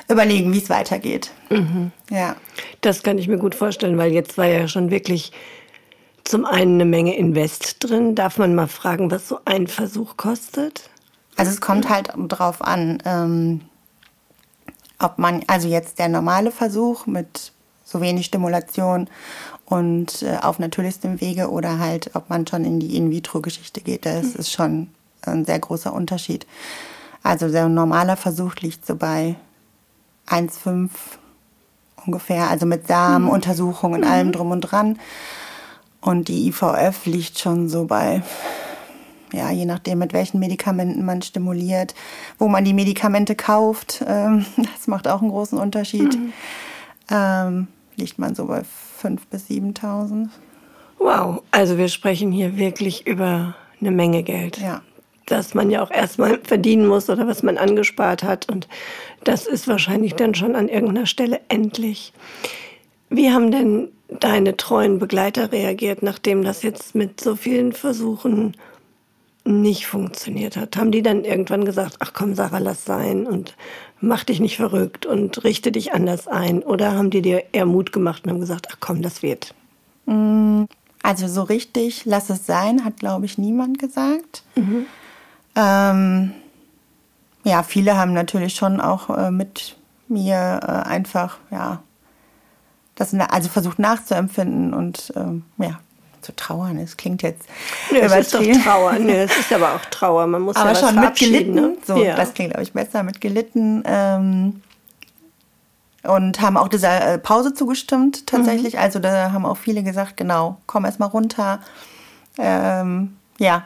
überlegen, wie es weitergeht. Mhm. Ja. Das kann ich mir gut vorstellen, weil jetzt war ja schon wirklich zum einen eine Menge Invest drin. Darf man mal fragen, was so ein Versuch kostet? Also es kommt halt drauf an, ähm, ob man, also jetzt der normale Versuch mit so wenig Stimulation und äh, auf natürlichstem Wege oder halt, ob man schon in die In-vitro-Geschichte geht. Das mhm. ist schon ein sehr großer Unterschied. Also der normale Versuch liegt so bei 1,5 ungefähr, also mit Samenuntersuchung mhm. und allem drum und dran. Und die IVF liegt schon so bei, ja, je nachdem, mit welchen Medikamenten man stimuliert, wo man die Medikamente kauft. Ähm, das macht auch einen großen Unterschied. Mhm. Ähm, liegt man so bei 5.000 bis 7.000. Wow, also wir sprechen hier wirklich über eine Menge Geld. Ja. Das man ja auch erstmal verdienen muss oder was man angespart hat. Und das ist wahrscheinlich dann schon an irgendeiner Stelle endlich. Wie haben denn deine treuen Begleiter reagiert, nachdem das jetzt mit so vielen Versuchen nicht funktioniert hat? Haben die dann irgendwann gesagt, ach komm, Sarah, lass sein und mach dich nicht verrückt und richte dich anders ein? Oder haben die dir eher Mut gemacht und haben gesagt, ach komm, das wird? Mm, also so richtig, lass es sein, hat, glaube ich, niemand gesagt. Mhm. Ähm, ja, viele haben natürlich schon auch äh, mit mir äh, einfach, ja, das also versucht nachzuempfinden und ähm, ja, zu trauern. Es klingt jetzt Nö, es ist doch Trauer. Nö, es ist aber auch Trauer. Man muss aber ja schon mit gelitten. Ne? So, ja. das klingt glaube ich besser mit gelitten. Ähm, und haben auch dieser äh, Pause zugestimmt tatsächlich. Mhm. Also da haben auch viele gesagt, genau, komm erst mal runter. Ähm, ja,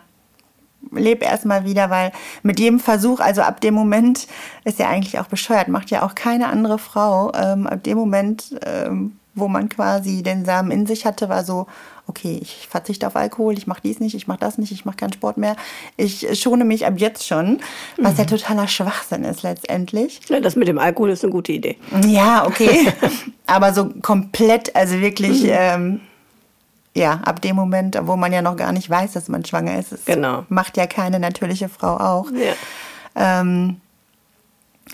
leb erstmal wieder, weil mit jedem Versuch, also ab dem Moment ist ja eigentlich auch bescheuert, macht ja auch keine andere Frau. Ähm, ab dem Moment, ähm, wo man quasi den Samen in sich hatte, war so, okay, ich verzichte auf Alkohol, ich mache dies nicht, ich mache das nicht, ich mache keinen Sport mehr. Ich schone mich ab jetzt schon, was mhm. ja totaler Schwachsinn ist letztendlich. Ja, das mit dem Alkohol ist eine gute Idee. Ja, okay. Aber so komplett, also wirklich, mhm. ähm, ja, ab dem Moment, wo man ja noch gar nicht weiß, dass man schwanger ist. genau. Macht ja keine natürliche Frau auch. Ja. Ähm,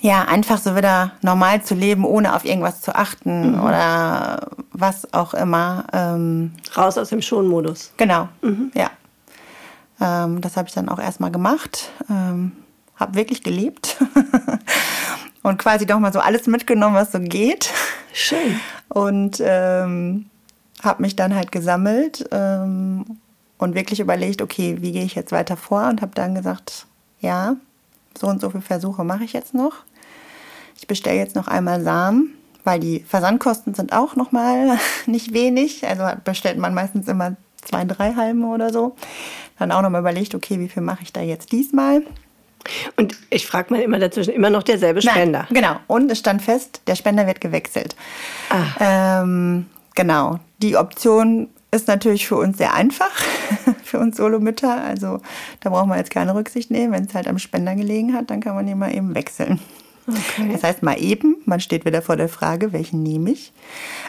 ja, einfach so wieder normal zu leben, ohne auf irgendwas zu achten mhm. oder was auch immer. Ähm, Raus aus dem Schonmodus. Genau, mhm. ja. Ähm, das habe ich dann auch erstmal gemacht. Ähm, habe wirklich gelebt und quasi doch mal so alles mitgenommen, was so geht. Schön. Und ähm, habe mich dann halt gesammelt ähm, und wirklich überlegt, okay, wie gehe ich jetzt weiter vor und habe dann gesagt, ja, so und so viele Versuche mache ich jetzt noch. Ich bestelle jetzt noch einmal Samen, weil die Versandkosten sind auch noch mal nicht wenig. Also bestellt man meistens immer zwei, drei Halme oder so. Dann auch noch mal überlegt, okay, wie viel mache ich da jetzt diesmal? Und ich frage mal immer dazwischen, immer noch derselbe Spender. Nein, genau. Und es stand fest, der Spender wird gewechselt. Ah. Ähm, genau. Die Option ist natürlich für uns sehr einfach, für uns Solomütter. Also da braucht man jetzt keine Rücksicht nehmen. Wenn es halt am Spender gelegen hat, dann kann man ihn mal eben wechseln. Okay. Das heißt mal eben, man steht wieder vor der Frage, welchen nehme ich.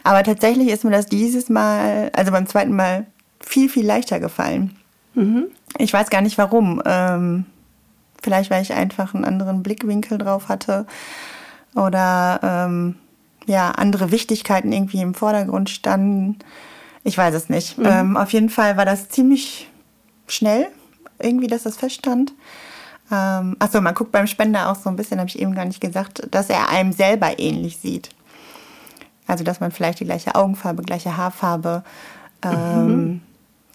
Aber tatsächlich ist mir das dieses Mal, also beim zweiten Mal, viel, viel leichter gefallen. Mhm. Ich weiß gar nicht warum. Ähm, vielleicht, weil ich einfach einen anderen Blickwinkel drauf hatte oder ähm, ja, andere Wichtigkeiten irgendwie im Vordergrund standen. Ich weiß es nicht. Mhm. Ähm, auf jeden Fall war das ziemlich schnell irgendwie, dass das feststand. Ähm, achso, man guckt beim Spender auch so ein bisschen, habe ich eben gar nicht gesagt, dass er einem selber ähnlich sieht. Also, dass man vielleicht die gleiche Augenfarbe, gleiche Haarfarbe, ähm, mhm.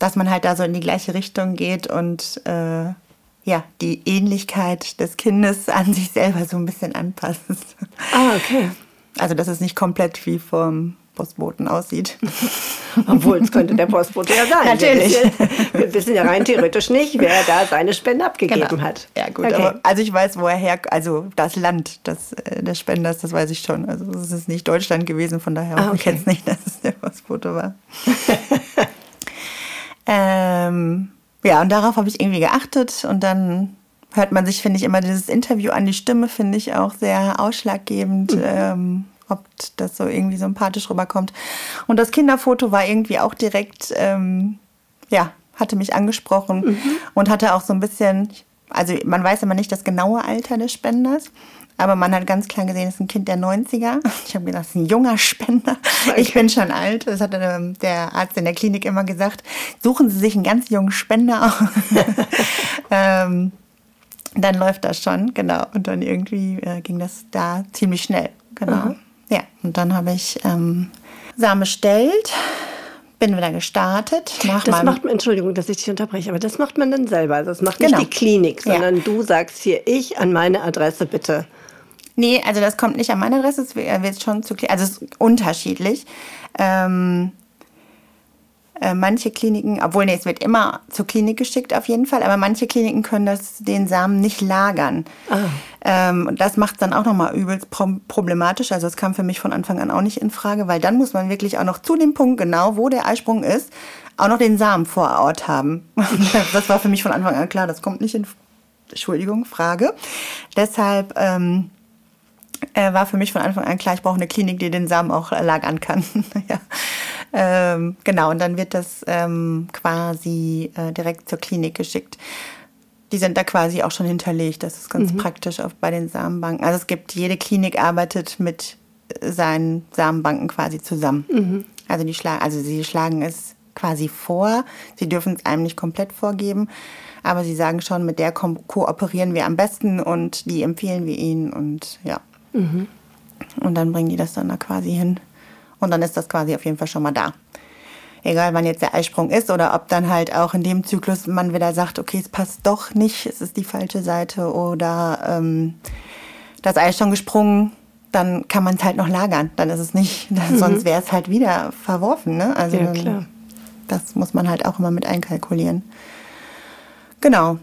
dass man halt da so in die gleiche Richtung geht und äh, ja, die Ähnlichkeit des Kindes an sich selber so ein bisschen anpasst. Ah, okay. Also, dass es nicht komplett wie vom Postboten aussieht. Obwohl, es könnte der Postbote ja sein. Natürlich. Wir, wir wissen ja rein theoretisch nicht, wer da seine Spende abgegeben Genau. hat. Ja, gut. Okay. Aber, also ich weiß, wo er her, also das Land des, äh, des Spenders, das weiß ich schon. Also es ist nicht Deutschland gewesen, von daher Ah, hoffe ich okay. jetzt nicht, dass es der Postbote war. ähm, ja, und darauf habe ich irgendwie geachtet und dann hört man sich, finde ich, immer dieses Interview an. Die Stimme finde ich auch sehr ausschlaggebend, ähm, ob das so irgendwie sympathisch rüberkommt. Und das Kinderfoto war irgendwie auch direkt, ähm, ja, hatte mich angesprochen und hatte auch so ein bisschen, also man weiß immer nicht das genaue Alter des Spenders. Aber man hat ganz klar gesehen, es ist ein Kind der 90er. Ich habe gedacht, es ist ein junger Spender. Ich bin schon alt. Das hat ähm, der Arzt in der Klinik immer gesagt. Suchen Sie sich einen ganz jungen Spender aus. ähm, dann läuft das schon, genau. Und dann irgendwie äh, ging das da ziemlich schnell, genau. Ja, und dann habe ich ähm, Samen bestellt, bin wieder gestartet. Nach Das macht man, Entschuldigung, dass ich dich unterbreche, aber das macht man dann selber. Also das macht nicht Genau. die Klinik, Ja. sondern du sagst hier, ich an meine Adresse bitte. Nee, also das kommt nicht an meine Adresse, es wird schon zu also es ist unterschiedlich. Ähm, äh, manche Kliniken, obwohl nee, es wird immer zur Klinik geschickt auf jeden Fall, aber manche Kliniken können das, den Samen nicht lagern. Ähm, und das macht es dann auch nochmal übelst pro problematisch. Also es kam für mich von Anfang an auch nicht in Frage, weil dann muss man wirklich auch noch zu dem Punkt genau, wo der Eisprung ist, auch noch den Samen vor Ort haben. das war für mich von Anfang an klar, das kommt nicht in Entschuldigung, Frage. Deshalb ähm, äh, war für mich von Anfang an klar, ich brauche eine Klinik, die den Samen auch lagern kann. ja. Ähm, genau, und dann wird das ähm, quasi äh, direkt zur Klinik geschickt. Die sind da quasi auch schon hinterlegt. Das ist ganz praktisch auch bei den Samenbanken. Also es gibt, jede Klinik arbeitet mit seinen Samenbanken quasi zusammen. Also die schlagen, also sie schlagen es quasi vor. Sie dürfen es einem nicht komplett vorgeben, aber sie sagen schon, mit der ko kooperieren wir am besten und die empfehlen wir ihnen und ja. Und dann bringen die das dann da quasi hin. Und dann ist das quasi auf jeden Fall schon mal da. Egal, wann jetzt der Eisprung ist oder ob dann halt auch in dem Zyklus man wieder sagt, okay, es passt doch nicht, es ist die falsche Seite oder ähm, das Ei ist schon gesprungen, dann kann man es halt noch lagern. Dann ist es nicht, sonst wäre es halt wieder verworfen. Ne? Also Ja, klar. das muss man halt auch immer mit einkalkulieren. Genau.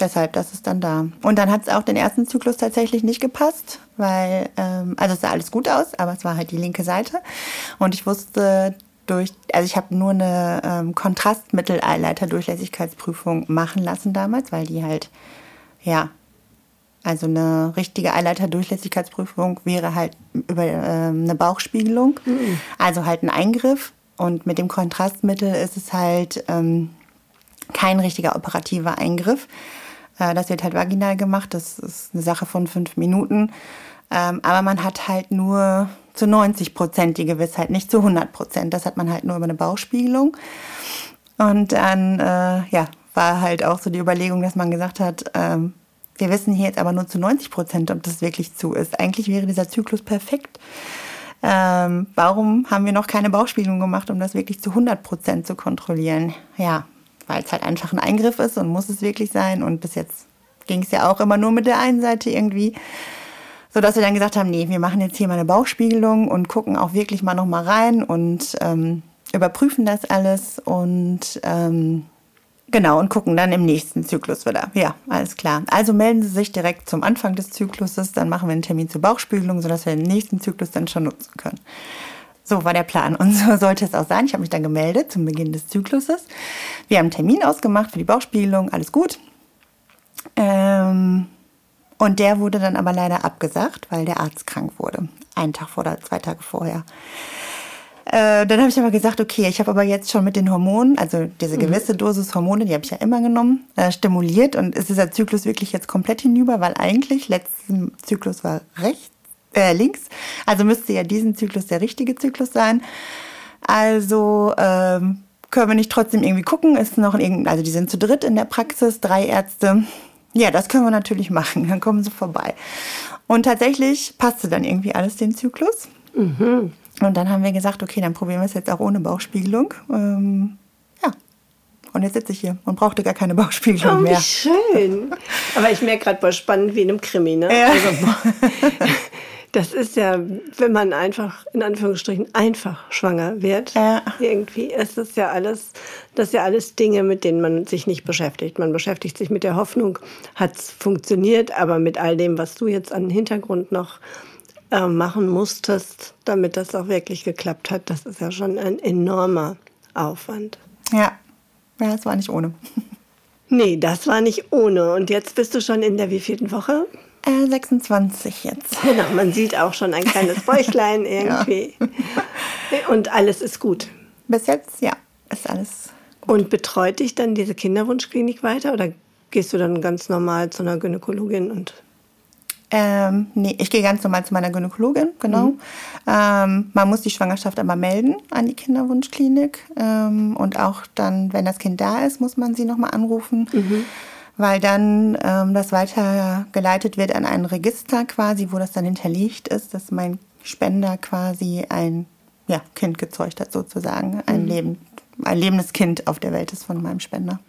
Deshalb, das ist dann da. Und dann hat es auch den ersten Zyklus tatsächlich nicht gepasst, weil, ähm, also es sah alles gut aus, aber es war halt die linke Seite. Und ich wusste durch, also ich habe nur eine ähm, Kontrastmittel-Eileiter-Durchlässigkeitsprüfung machen lassen damals, weil die halt, ja, also eine richtige Eileiter-Durchlässigkeitsprüfung wäre halt über ähm, eine Bauchspiegelung, also halt ein Eingriff. Und mit dem Kontrastmittel ist es halt ähm, kein richtiger operativer Eingriff. Äh, das wird halt vaginal gemacht. Das ist eine Sache von fünf Minuten. Ähm, aber man hat halt nur zu 90 Prozent die Gewissheit, nicht zu 100 Prozent. Das hat man halt nur über eine Bauchspiegelung. Und dann, äh, ja, war halt auch so die Überlegung, dass man gesagt hat, ähm, wir wissen hier jetzt aber nur zu 90 Prozent, ob das wirklich zu ist. Eigentlich wäre dieser Zyklus perfekt. Ähm, warum haben wir noch keine Bauchspiegelung gemacht, um das wirklich zu 100 Prozent zu kontrollieren? Ja, weil es halt einfach ein Eingriff ist und muss es wirklich sein. Und bis jetzt ging es ja auch immer nur mit der einen Seite irgendwie. Sodass wir dann gesagt haben, nee, wir machen jetzt hier mal eine Bauchspiegelung und gucken auch wirklich mal noch mal rein und ähm, überprüfen das alles und ähm, genau und gucken dann im nächsten Zyklus wieder. Ja, alles klar. Also melden Sie sich direkt zum Anfang des Zykluses, dann machen wir einen Termin zur Bauchspiegelung, sodass wir den nächsten Zyklus dann schon nutzen können. So war der Plan und so sollte es auch sein. Ich habe mich dann gemeldet zum Beginn des Zykluses. Wir haben einen Termin ausgemacht für die Bauchspiegelung, alles gut. Ähm, und der wurde dann aber leider abgesagt, weil der Arzt krank wurde. Einen Tag vor oder zwei Tage vorher. Äh, dann habe ich aber gesagt, okay, ich habe aber jetzt schon mit den Hormonen, also diese gewisse Dosis Hormone, die habe ich ja immer genommen, äh, stimuliert und ist dieser Zyklus wirklich jetzt komplett hinüber, weil eigentlich letzten Zyklus war rechts, äh, links, also müsste ja diesen Zyklus der richtige Zyklus sein. Also ähm, können wir nicht trotzdem irgendwie gucken? Ist noch irgendein, also die sind zu dritt in der Praxis, drei Ärzte. Ja, das können wir natürlich machen. Dann kommen sie vorbei. Und tatsächlich passte dann irgendwie alles den Zyklus. Mhm. Und dann haben wir gesagt, okay, dann probieren wir es jetzt auch ohne Bauchspiegelung. Ähm, ja. Und jetzt sitze ich hier und brauchte gar keine Bauchspiegelung Oh, mehr. wie schön. Aber ich merke gerade, voll spannend wie in einem Krimi, ne? Ja. Also, das ist ja, wenn man einfach, in Anführungsstrichen, einfach schwanger wird, Ja. irgendwie ist das ja alles, das ja alles Dinge, mit denen man sich nicht beschäftigt. Man beschäftigt sich mit der Hoffnung, hat es funktioniert, aber mit all dem, was du jetzt an Hintergrund noch äh, machen musstest, damit das auch wirklich geklappt hat, das ist ja schon ein enormer Aufwand. Ja. Ja, es war nicht ohne. Nee, das war nicht ohne. Und jetzt bist du schon in der wievielten Woche? Äh, 26 jetzt. Genau, man sieht auch schon ein kleines Bäuchlein irgendwie. Und alles ist gut. Bis jetzt, ja, ist alles. Und betreut dich dann diese Kinderwunschklinik weiter oder gehst du dann ganz normal zu einer Gynäkologin und Ähm, nee, ich gehe ganz normal zu meiner Gynäkologin, genau. Ähm, man muss die Schwangerschaft aber melden an die Kinderwunschklinik. Ähm, und auch dann, wenn das Kind da ist, muss man sie nochmal anrufen, weil dann ähm, das weitergeleitet wird an ein Register quasi, wo das dann hinterlegt ist, dass mein Spender quasi ein ja, Kind gezeugt hat, sozusagen. Ein, Leben, ein lebendes Kind auf der Welt ist von meinem Spender.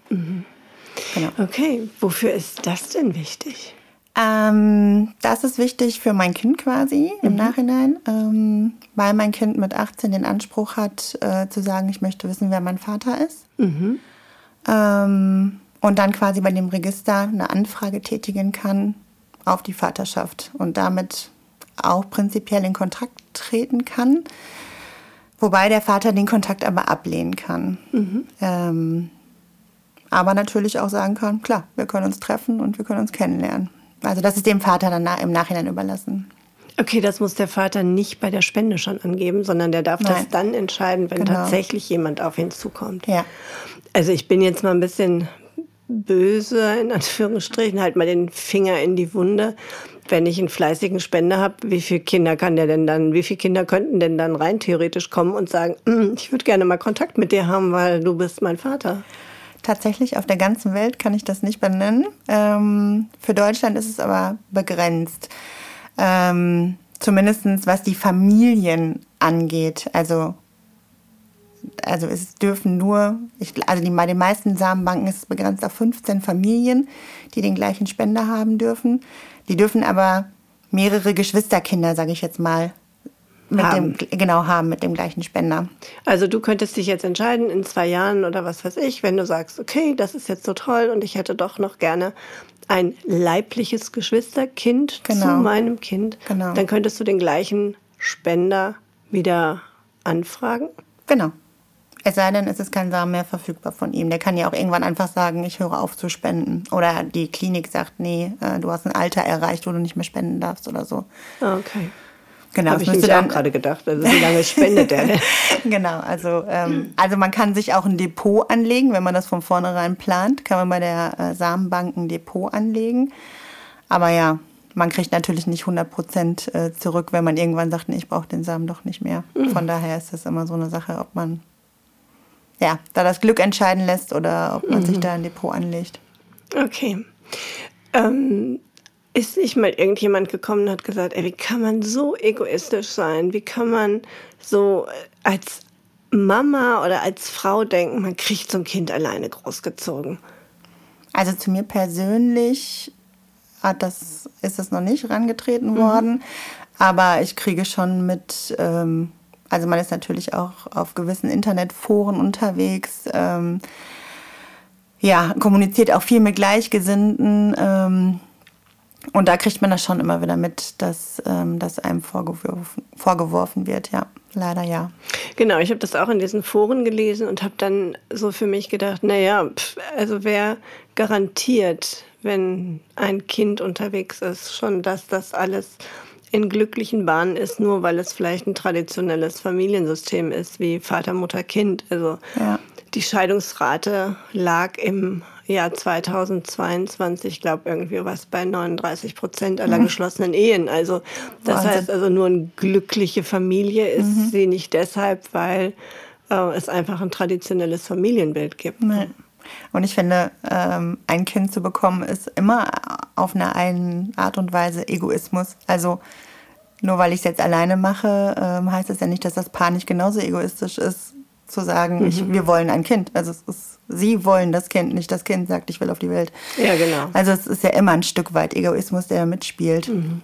Genau. Okay, wofür ist das denn wichtig? Ähm, das ist wichtig für mein Kind quasi im Nachhinein, ähm, weil mein Kind mit 18 den Anspruch hat, äh, zu sagen, ich möchte wissen, wer mein Vater ist. Ähm, und dann quasi bei dem Register eine Anfrage tätigen kann auf die Vaterschaft und damit auch prinzipiell in Kontakt treten kann, wobei der Vater den Kontakt aber ablehnen kann. Ähm, aber natürlich auch sagen kann, klar, wir können uns treffen und wir können uns kennenlernen. Also das ist dem Vater dann im Nachhinein überlassen. Okay, das muss der Vater nicht bei der Spende schon angeben, sondern der darf das Nein. dann entscheiden, wenn Genau. tatsächlich jemand auf ihn zukommt. Ja. Also ich bin jetzt mal ein bisschen böse, in Anführungsstrichen, halt mal den Finger in die Wunde. Wenn ich einen fleißigen Spender habe, wie viele Kinder kann der denn dann, wie viele Kinder könnten denn dann rein theoretisch kommen und sagen, "Mm, ich würde gerne mal Kontakt mit dir haben, weil du bist mein Vater. Tatsächlich auf der ganzen Welt kann ich das nicht benennen. Ähm, für Deutschland ist es aber begrenzt. Ähm, Zumindest was die Familien angeht. Also, also es dürfen nur, ich, also die, bei den meisten Samenbanken ist es begrenzt auf 15 Familien, die den gleichen Spender haben dürfen. Die dürfen aber mehrere Geschwisterkinder, sage ich jetzt mal, mit Haben. dem genau haben mit dem gleichen Spender. Also du könntest dich jetzt entscheiden in zwei Jahren oder was weiß ich, wenn du sagst, okay, das ist jetzt so toll und ich hätte doch noch gerne ein leibliches Geschwisterkind zu Genau. meinem Kind, Genau. dann könntest du den gleichen Spender wieder anfragen. Genau. Es sei denn, es ist kein Samen mehr verfügbar von ihm. Der kann ja auch irgendwann einfach sagen, ich höre auf zu spenden. Oder die Klinik sagt, nee, äh, du hast ein Alter erreicht, wo du nicht mehr spenden darfst oder so. Okay. Genau, Habe ich nämlich auch gerade gedacht. Also wie lange spendet der denn? genau, also, ähm, also man kann sich auch ein Depot anlegen, wenn man das von vornherein plant, kann man bei der äh, Samenbank ein Depot anlegen. Aber ja, man kriegt natürlich nicht 100 Prozent äh, zurück, wenn man irgendwann sagt, nee, ich brauche den Samen doch nicht mehr. Von daher ist das immer so eine Sache, ob man ja, da das Glück entscheiden lässt oder ob man sich da ein Depot anlegt. Okay. Ähm, ist nicht mal irgendjemand gekommen und hat gesagt, ey, wie kann man so egoistisch sein? Wie kann man so äh, als Mama oder als Frau denken, man kriegt so ein Kind alleine großgezogen? Also zu mir persönlich hat das, ist das noch nicht rangetreten worden. Aber ich kriege schon mit, ähm, also man ist natürlich auch auf gewissen Internetforen unterwegs. Ähm, ja, kommuniziert auch viel mit Gleichgesinnten. Ähm, und da kriegt man das schon immer wieder mit, dass ähm, das einem vorgeworfen, vorgeworfen wird. Ja, leider ja. Genau, ich habe das auch in diesen Foren gelesen und habe dann so für mich gedacht, naja, also wer garantiert, wenn ein Kind unterwegs ist, schon, dass das alles in glücklichen Bahnen ist, nur weil es vielleicht ein traditionelles Familiensystem ist, wie Vater, Mutter, Kind. Also Ja. die Scheidungsrate lag im Jahr 2022, ich glaube irgendwie was bei 39 Prozent aller geschlossenen Ehen. Also das Wahnsinn. heißt also nur eine glückliche Familie ist sie nicht deshalb, weil äh, es einfach ein traditionelles Familienbild gibt. Nee. Und ich finde, ähm, ein Kind zu bekommen, ist immer auf eine, eine Art und Weise Egoismus. Also nur weil ich es jetzt alleine mache, ähm, heißt es ja nicht, dass das Paar nicht genauso egoistisch ist, zu sagen, mhm. ich, wir wollen ein Kind. Also es ist, sie wollen das Kind, nicht das Kind sagt, ich will auf die Welt. Ja, genau. Also es ist ja immer ein Stück weit Egoismus, der mitspielt. Mhm.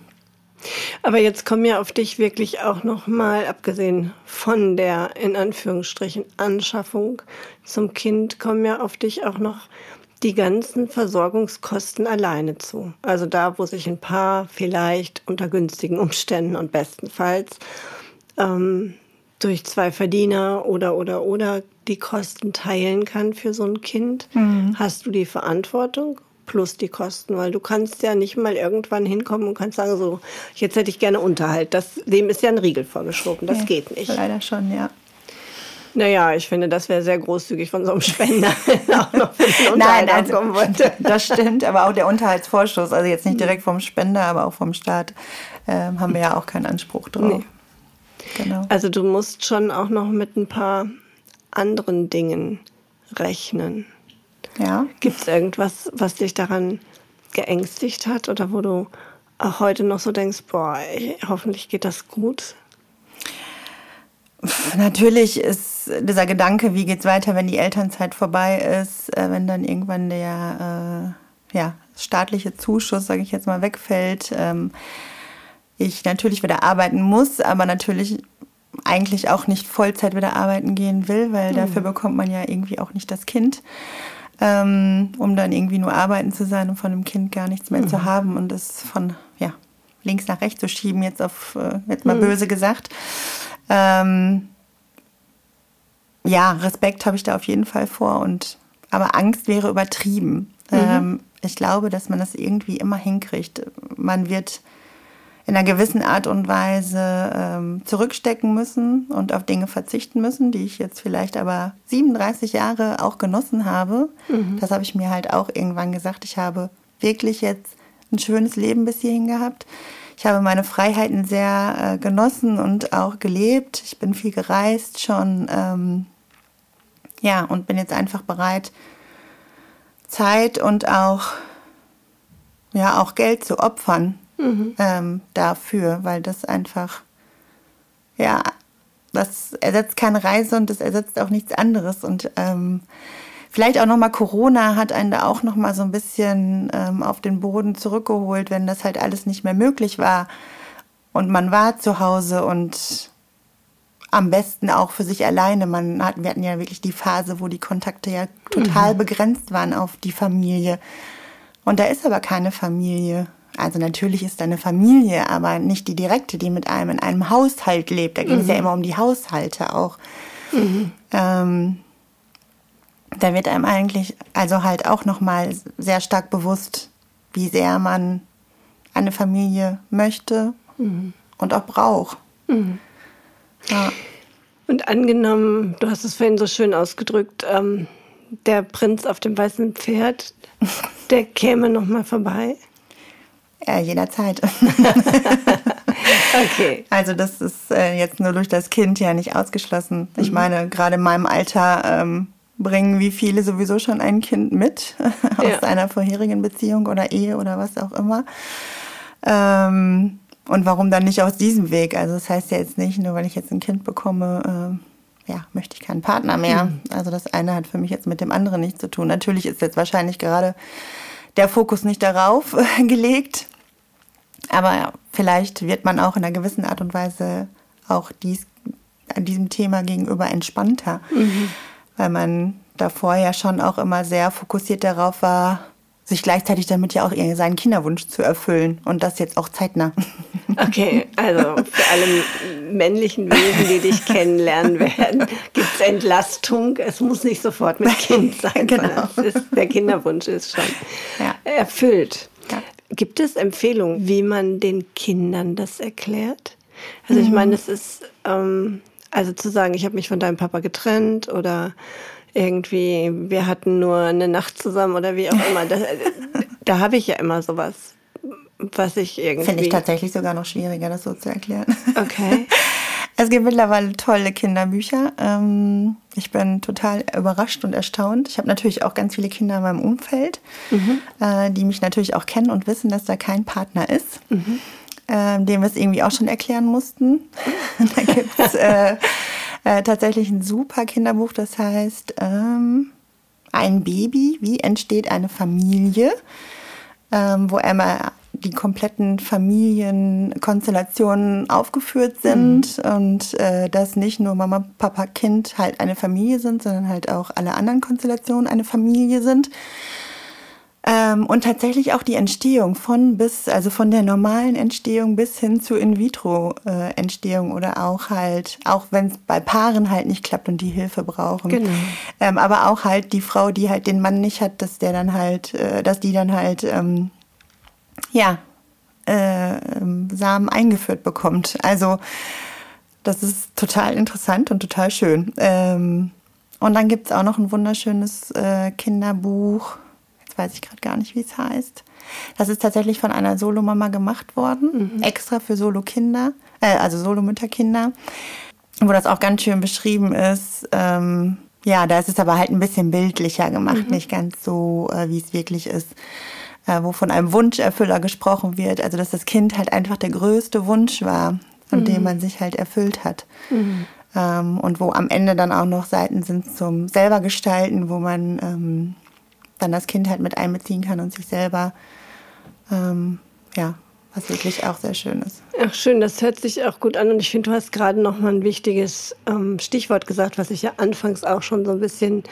Aber jetzt kommen ja auf dich wirklich auch noch mal, abgesehen von der in Anführungsstrichen Anschaffung zum Kind, kommen ja auf dich auch noch die ganzen Versorgungskosten alleine zu. Also da, wo sich ein Paar vielleicht unter günstigen Umständen und bestenfalls ähm, durch zwei Verdiener oder oder oder die Kosten teilen kann für so ein Kind, mhm. hast du die Verantwortung plus die Kosten, weil du kannst ja nicht mal irgendwann hinkommen und kannst sagen, so, jetzt hätte ich gerne Unterhalt. Das, dem ist ja ein Riegel vorgeschoben, das ja, geht nicht. Leider schon, ja. Naja, ich finde, das wäre sehr großzügig von so einem Spender, auch noch für den Unterhalt Nein, also, kommen wollte. Das stimmt, aber auch der Unterhaltsvorschuss, also jetzt nicht direkt vom Spender, aber auch vom Staat, äh, haben wir ja auch keinen Anspruch drauf. Nee. Genau. Also du musst schon auch noch mit ein paar anderen Dingen rechnen. Ja. Gibt es irgendwas, was dich daran geängstigt hat oder wo du auch heute noch so denkst, boah, hoffentlich geht das gut? Natürlich ist dieser Gedanke, wie geht's weiter, wenn die Elternzeit vorbei ist, äh, wenn dann irgendwann der äh, ja, staatliche Zuschuss, sage ich jetzt mal, wegfällt. Ähm, ich natürlich wieder arbeiten muss, aber natürlich eigentlich auch nicht Vollzeit wieder arbeiten gehen will, weil mhm. dafür bekommt man ja irgendwie auch nicht das Kind, ähm, um dann irgendwie nur arbeiten zu sein und von dem Kind gar nichts mehr mhm. zu haben und das von ja, links nach rechts zu schieben, jetzt auf äh, jetzt mal mhm. böse gesagt. Ähm, ja, Respekt habe ich da auf jeden Fall vor und aber Angst wäre übertrieben. Mhm. Ähm, ich glaube, dass man das irgendwie immer hinkriegt. Man wird in einer gewissen Art und Weise ähm, zurückstecken müssen und auf Dinge verzichten müssen, die ich jetzt vielleicht aber 37 Jahre auch genossen habe. Mhm. Das habe ich mir halt auch irgendwann gesagt. Ich habe wirklich jetzt ein schönes Leben bis hierhin gehabt. Ich habe meine Freiheiten sehr äh, genossen und auch gelebt. Ich bin viel gereist schon. Ähm, ja, und bin jetzt einfach bereit, Zeit und auch, ja, auch Geld zu opfern mhm. ähm, dafür, weil das einfach, ja, das ersetzt keine Reise und das ersetzt auch nichts anderes. Und ähm, vielleicht auch nochmal Corona hat einen da auch nochmal so ein bisschen ähm, auf den Boden zurückgeholt, wenn das halt alles nicht mehr möglich war. Und man war zu Hause und am besten auch für sich alleine. Man hat, wir hatten ja wirklich die Phase, wo die Kontakte ja total mhm. begrenzt waren auf die Familie. Und da ist aber keine Familie. Also natürlich ist da eine Familie, aber nicht die direkte, die mit einem in einem Haushalt lebt. Da ging mhm. es ja immer um die Haushalte auch. Mhm. Ähm, da wird einem eigentlich also halt auch nochmal sehr stark bewusst, wie sehr man eine Familie möchte mhm. und auch braucht. Mhm. Ja. Und angenommen, du hast es vorhin so schön ausgedrückt, ähm, der Prinz auf dem weißen Pferd, der käme nochmal vorbei. Ja, jederzeit. okay. Also das ist äh, jetzt nur durch das Kind ja nicht ausgeschlossen. Ich mhm. meine, gerade in meinem Alter ähm, bringen wie viele sowieso schon ein Kind mit aus ja. einer vorherigen Beziehung oder Ehe oder was auch immer. Ähm, und warum dann nicht aus diesem Weg? Also das heißt ja jetzt nicht, nur weil ich jetzt ein Kind bekomme, äh, ja, möchte ich keinen Partner mehr. Mhm. Also das eine hat für mich jetzt mit dem anderen nichts zu tun. Natürlich ist jetzt wahrscheinlich gerade der Fokus nicht darauf gelegt. Aber vielleicht wird man auch in einer gewissen Art und Weise auch dies, an diesem Thema gegenüber entspannter, mhm. weil man davor ja schon auch immer sehr fokussiert darauf war, sich gleichzeitig damit ja auch seinen Kinderwunsch zu erfüllen und das jetzt auch zeitnah. Okay, also für alle männlichen Wesen, die dich kennenlernen werden, gibt es Entlastung. Es muss nicht sofort mit Kind sein, genau. Ist, der Kinderwunsch ist schon ja. erfüllt. Gibt es Empfehlungen, wie man den Kindern das erklärt? Also ich mhm. meine, es ist, ähm, also zu sagen, ich habe mich von deinem Papa getrennt oder irgendwie, wir hatten nur eine Nacht zusammen oder wie auch immer. Das, da habe ich ja immer sowas, was ich irgendwie. Finde ich tatsächlich sogar noch schwieriger, das so zu erklären. Okay. Es gibt mittlerweile tolle Kinderbücher. Ähm, ich bin total überrascht und erstaunt. Ich habe natürlich auch ganz viele Kinder in meinem Umfeld, mhm. äh, die mich natürlich auch kennen und wissen, dass da kein Partner ist, mhm. äh, dem wir es irgendwie auch schon erklären mussten. da gibt es äh, äh, tatsächlich ein super Kinderbuch, das heißt ähm, Ein Baby, wie entsteht eine Familie, ähm, wo Emma die kompletten Familienkonstellationen aufgeführt sind mhm. und äh, dass nicht nur Mama, Papa, Kind halt eine Familie sind, sondern halt auch alle anderen Konstellationen eine Familie sind. Ähm, und tatsächlich auch die Entstehung von bis, also von der normalen Entstehung bis hin zur In-vitro-Entstehung äh, oder auch halt, auch wenn es bei Paaren halt nicht klappt und die Hilfe brauchen. Genau. Ähm, aber auch halt die Frau, die halt den Mann nicht hat, dass der dann halt, äh, dass die dann halt ähm, ja, äh, Samen eingeführt bekommt. Also das ist total interessant und total schön. Ähm, und dann gibt es auch noch ein wunderschönes äh, Kinderbuch. Jetzt weiß ich gerade gar nicht, wie es heißt. Das ist tatsächlich von einer Solomama gemacht worden, mhm. extra für Solo-Kinder, äh, also Solomütterkinder, wo das auch ganz schön beschrieben ist. Ähm, ja, da ist es aber halt ein bisschen bildlicher gemacht, mhm. nicht ganz so, äh, wie es wirklich ist äh, wo von einem Wunscherfüller gesprochen wird. Also dass das Kind halt einfach der größte Wunsch war, von mhm. dem man sich halt erfüllt hat. Mhm. Ähm, und wo am Ende dann auch noch Seiten sind zum selber gestalten, wo man ähm, dann das Kind halt mit einbeziehen kann und sich selber, ähm, ja, was wirklich auch sehr schön ist. Ach schön, das hört sich auch gut an und ich finde, du hast gerade noch mal ein wichtiges ähm, Stichwort gesagt, was ich ja anfangs auch schon so ein bisschen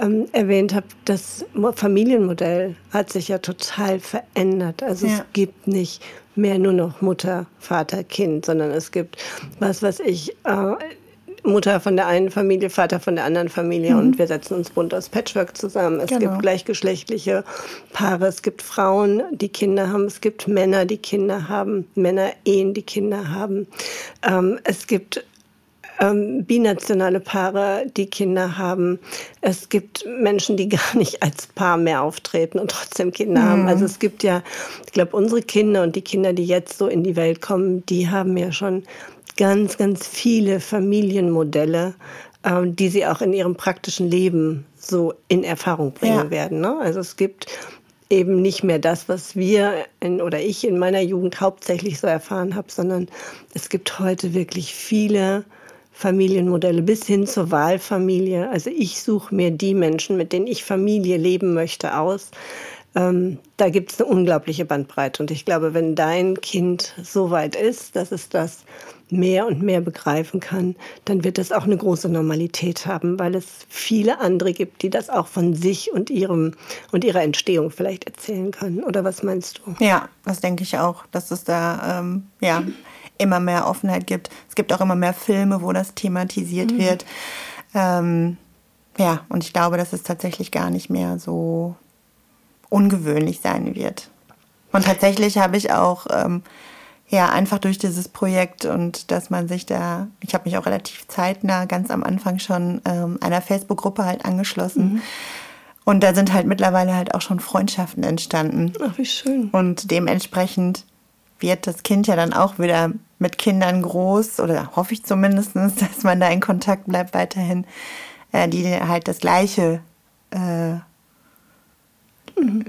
ähm, erwähnt habe, das Familienmodell hat sich ja total verändert. Also ja. es gibt nicht mehr nur noch Mutter, Vater, Kind, sondern es gibt was, was ich äh, Mutter von der einen Familie, Vater von der anderen Familie mhm. und wir setzen uns bunt aus Patchwork zusammen. Es genau. gibt gleichgeschlechtliche Paare, es gibt Frauen, die Kinder haben, es gibt Männer, die Kinder haben, Männer Ehen, die Kinder haben. Ähm, es gibt ähm, binationale Paare, die Kinder haben. Es gibt Menschen, die gar nicht als Paar mehr auftreten und trotzdem Kinder mhm. haben. Also es gibt ja, ich glaube, unsere Kinder und die Kinder, die jetzt so in die Welt kommen, die haben ja schon ganz, ganz viele Familienmodelle, ähm, die sie auch in ihrem praktischen Leben so in Erfahrung bringen ja. werden. Ne? Also es gibt eben nicht mehr das, was wir in, oder ich in meiner Jugend hauptsächlich so erfahren habe, sondern es gibt heute wirklich viele Familienmodelle bis hin zur Wahlfamilie. Also ich suche mir die Menschen, mit denen ich Familie leben möchte, aus. Ähm, da gibt es eine unglaubliche Bandbreite. Und ich glaube, wenn dein Kind so weit ist, dass es das mehr und mehr begreifen kann, dann wird es auch eine große Normalität haben, weil es viele andere gibt, die das auch von sich und ihrem und ihrer Entstehung vielleicht erzählen können. Oder was meinst du? Ja, das denke ich auch, dass es da ähm, ja immer mehr Offenheit gibt. Es gibt auch immer mehr Filme, wo das thematisiert mhm. wird. Ähm, ja, und ich glaube, dass es tatsächlich gar nicht mehr so ungewöhnlich sein wird. Und tatsächlich habe ich auch ähm, ja einfach durch dieses Projekt und dass man sich da, ich habe mich auch relativ zeitnah ganz am Anfang schon ähm, einer Facebook-Gruppe halt angeschlossen. Mhm. Und da sind halt mittlerweile halt auch schon Freundschaften entstanden. Ach, wie schön. Und dementsprechend wird das Kind ja dann auch wieder mit Kindern groß, oder hoffe ich zumindest, dass man da in Kontakt bleibt weiterhin, äh, die halt das gleiche äh,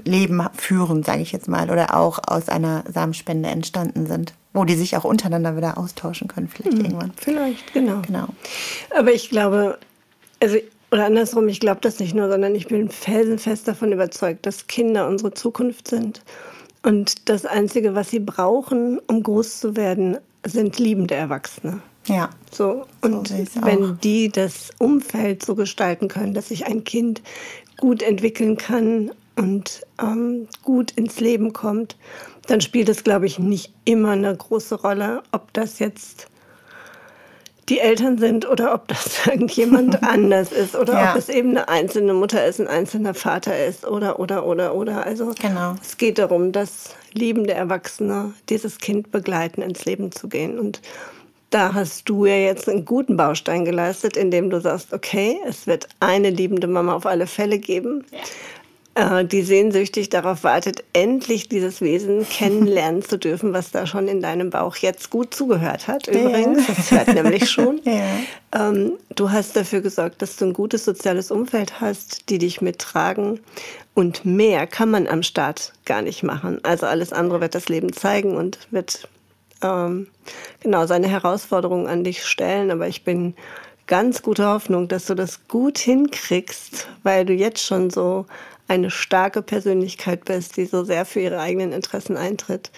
Leben führen, sage ich jetzt mal, oder auch aus einer Samenspende entstanden sind, wo die sich auch untereinander wieder austauschen können, vielleicht mhm, irgendwann. Vielleicht, genau. genau. Aber ich glaube, also oder andersrum, ich glaube das nicht nur, sondern ich bin felsenfest davon überzeugt, dass Kinder unsere Zukunft sind. Und das Einzige, was sie brauchen, um groß zu werden, sind liebende Erwachsene. Ja. So, und so wenn die das Umfeld so gestalten können, dass sich ein Kind gut entwickeln kann und ähm, gut ins Leben kommt, dann spielt es, glaube ich, nicht immer eine große Rolle, ob das jetzt die Eltern sind oder ob das irgendjemand anders ist oder ja. ob es eben eine einzelne Mutter ist, ein einzelner Vater ist oder, oder, oder, oder. Also genau. es geht darum, dass liebende Erwachsene dieses Kind begleiten, ins Leben zu gehen. Und da hast du ja jetzt einen guten Baustein geleistet, indem du sagst, okay, es wird eine liebende Mama auf alle Fälle geben. Ja. Äh, die sehnsüchtig darauf wartet, endlich dieses Wesen kennenlernen zu dürfen, was da schon in deinem Bauch jetzt gut zugehört hat. Übrigens, ja. das hört nämlich schon. Ja. Ähm, du hast dafür gesorgt, dass du ein gutes soziales Umfeld hast, die dich mittragen. Und mehr kann man am Start gar nicht machen. Also alles andere wird das Leben zeigen und wird ähm, genau seine Herausforderungen an dich stellen. Aber ich bin ganz gute Hoffnung, dass du das gut hinkriegst, weil du jetzt schon so eine starke Persönlichkeit bist, die so sehr für ihre eigenen Interessen eintritt.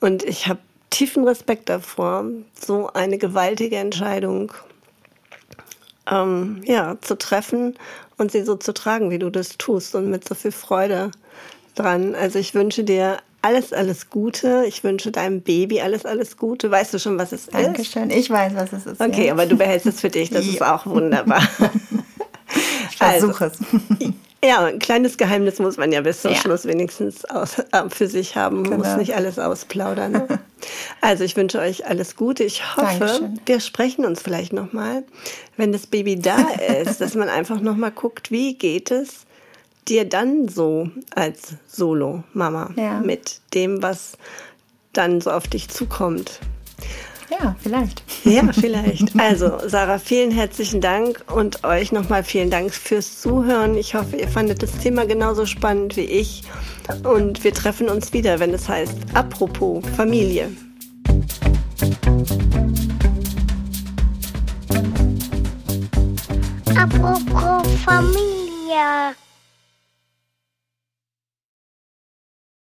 Und ich habe tiefen Respekt davor, so eine gewaltige Entscheidung ähm, ja, zu treffen und sie so zu tragen, wie du das tust und mit so viel Freude dran. Also ich wünsche dir alles, alles Gute. Ich wünsche deinem Baby alles, alles Gute. Weißt du schon, was es Dankeschön. ist? Dankeschön. Ich weiß, was es ist. Okay, ja. aber du behältst es für dich. Das ja. ist auch wunderbar. ich versuche also, es. Ja, ein kleines Geheimnis muss man ja bis zum ja. Schluss wenigstens aus, äh, für sich haben. Man genau. muss nicht alles ausplaudern. Ne? also ich wünsche euch alles Gute. Ich hoffe, Dankeschön. wir sprechen uns vielleicht nochmal, wenn das Baby da ist, dass man einfach nochmal guckt, wie geht es dir dann so als Solo-Mama ja. mit dem, was dann so auf dich zukommt. Ja, vielleicht. Ja, vielleicht. Also, Sarah, vielen herzlichen Dank und euch nochmal vielen Dank fürs Zuhören. Ich hoffe, ihr fandet das Thema genauso spannend wie ich. Und wir treffen uns wieder, wenn es heißt Apropos Familie. Apropos Familie.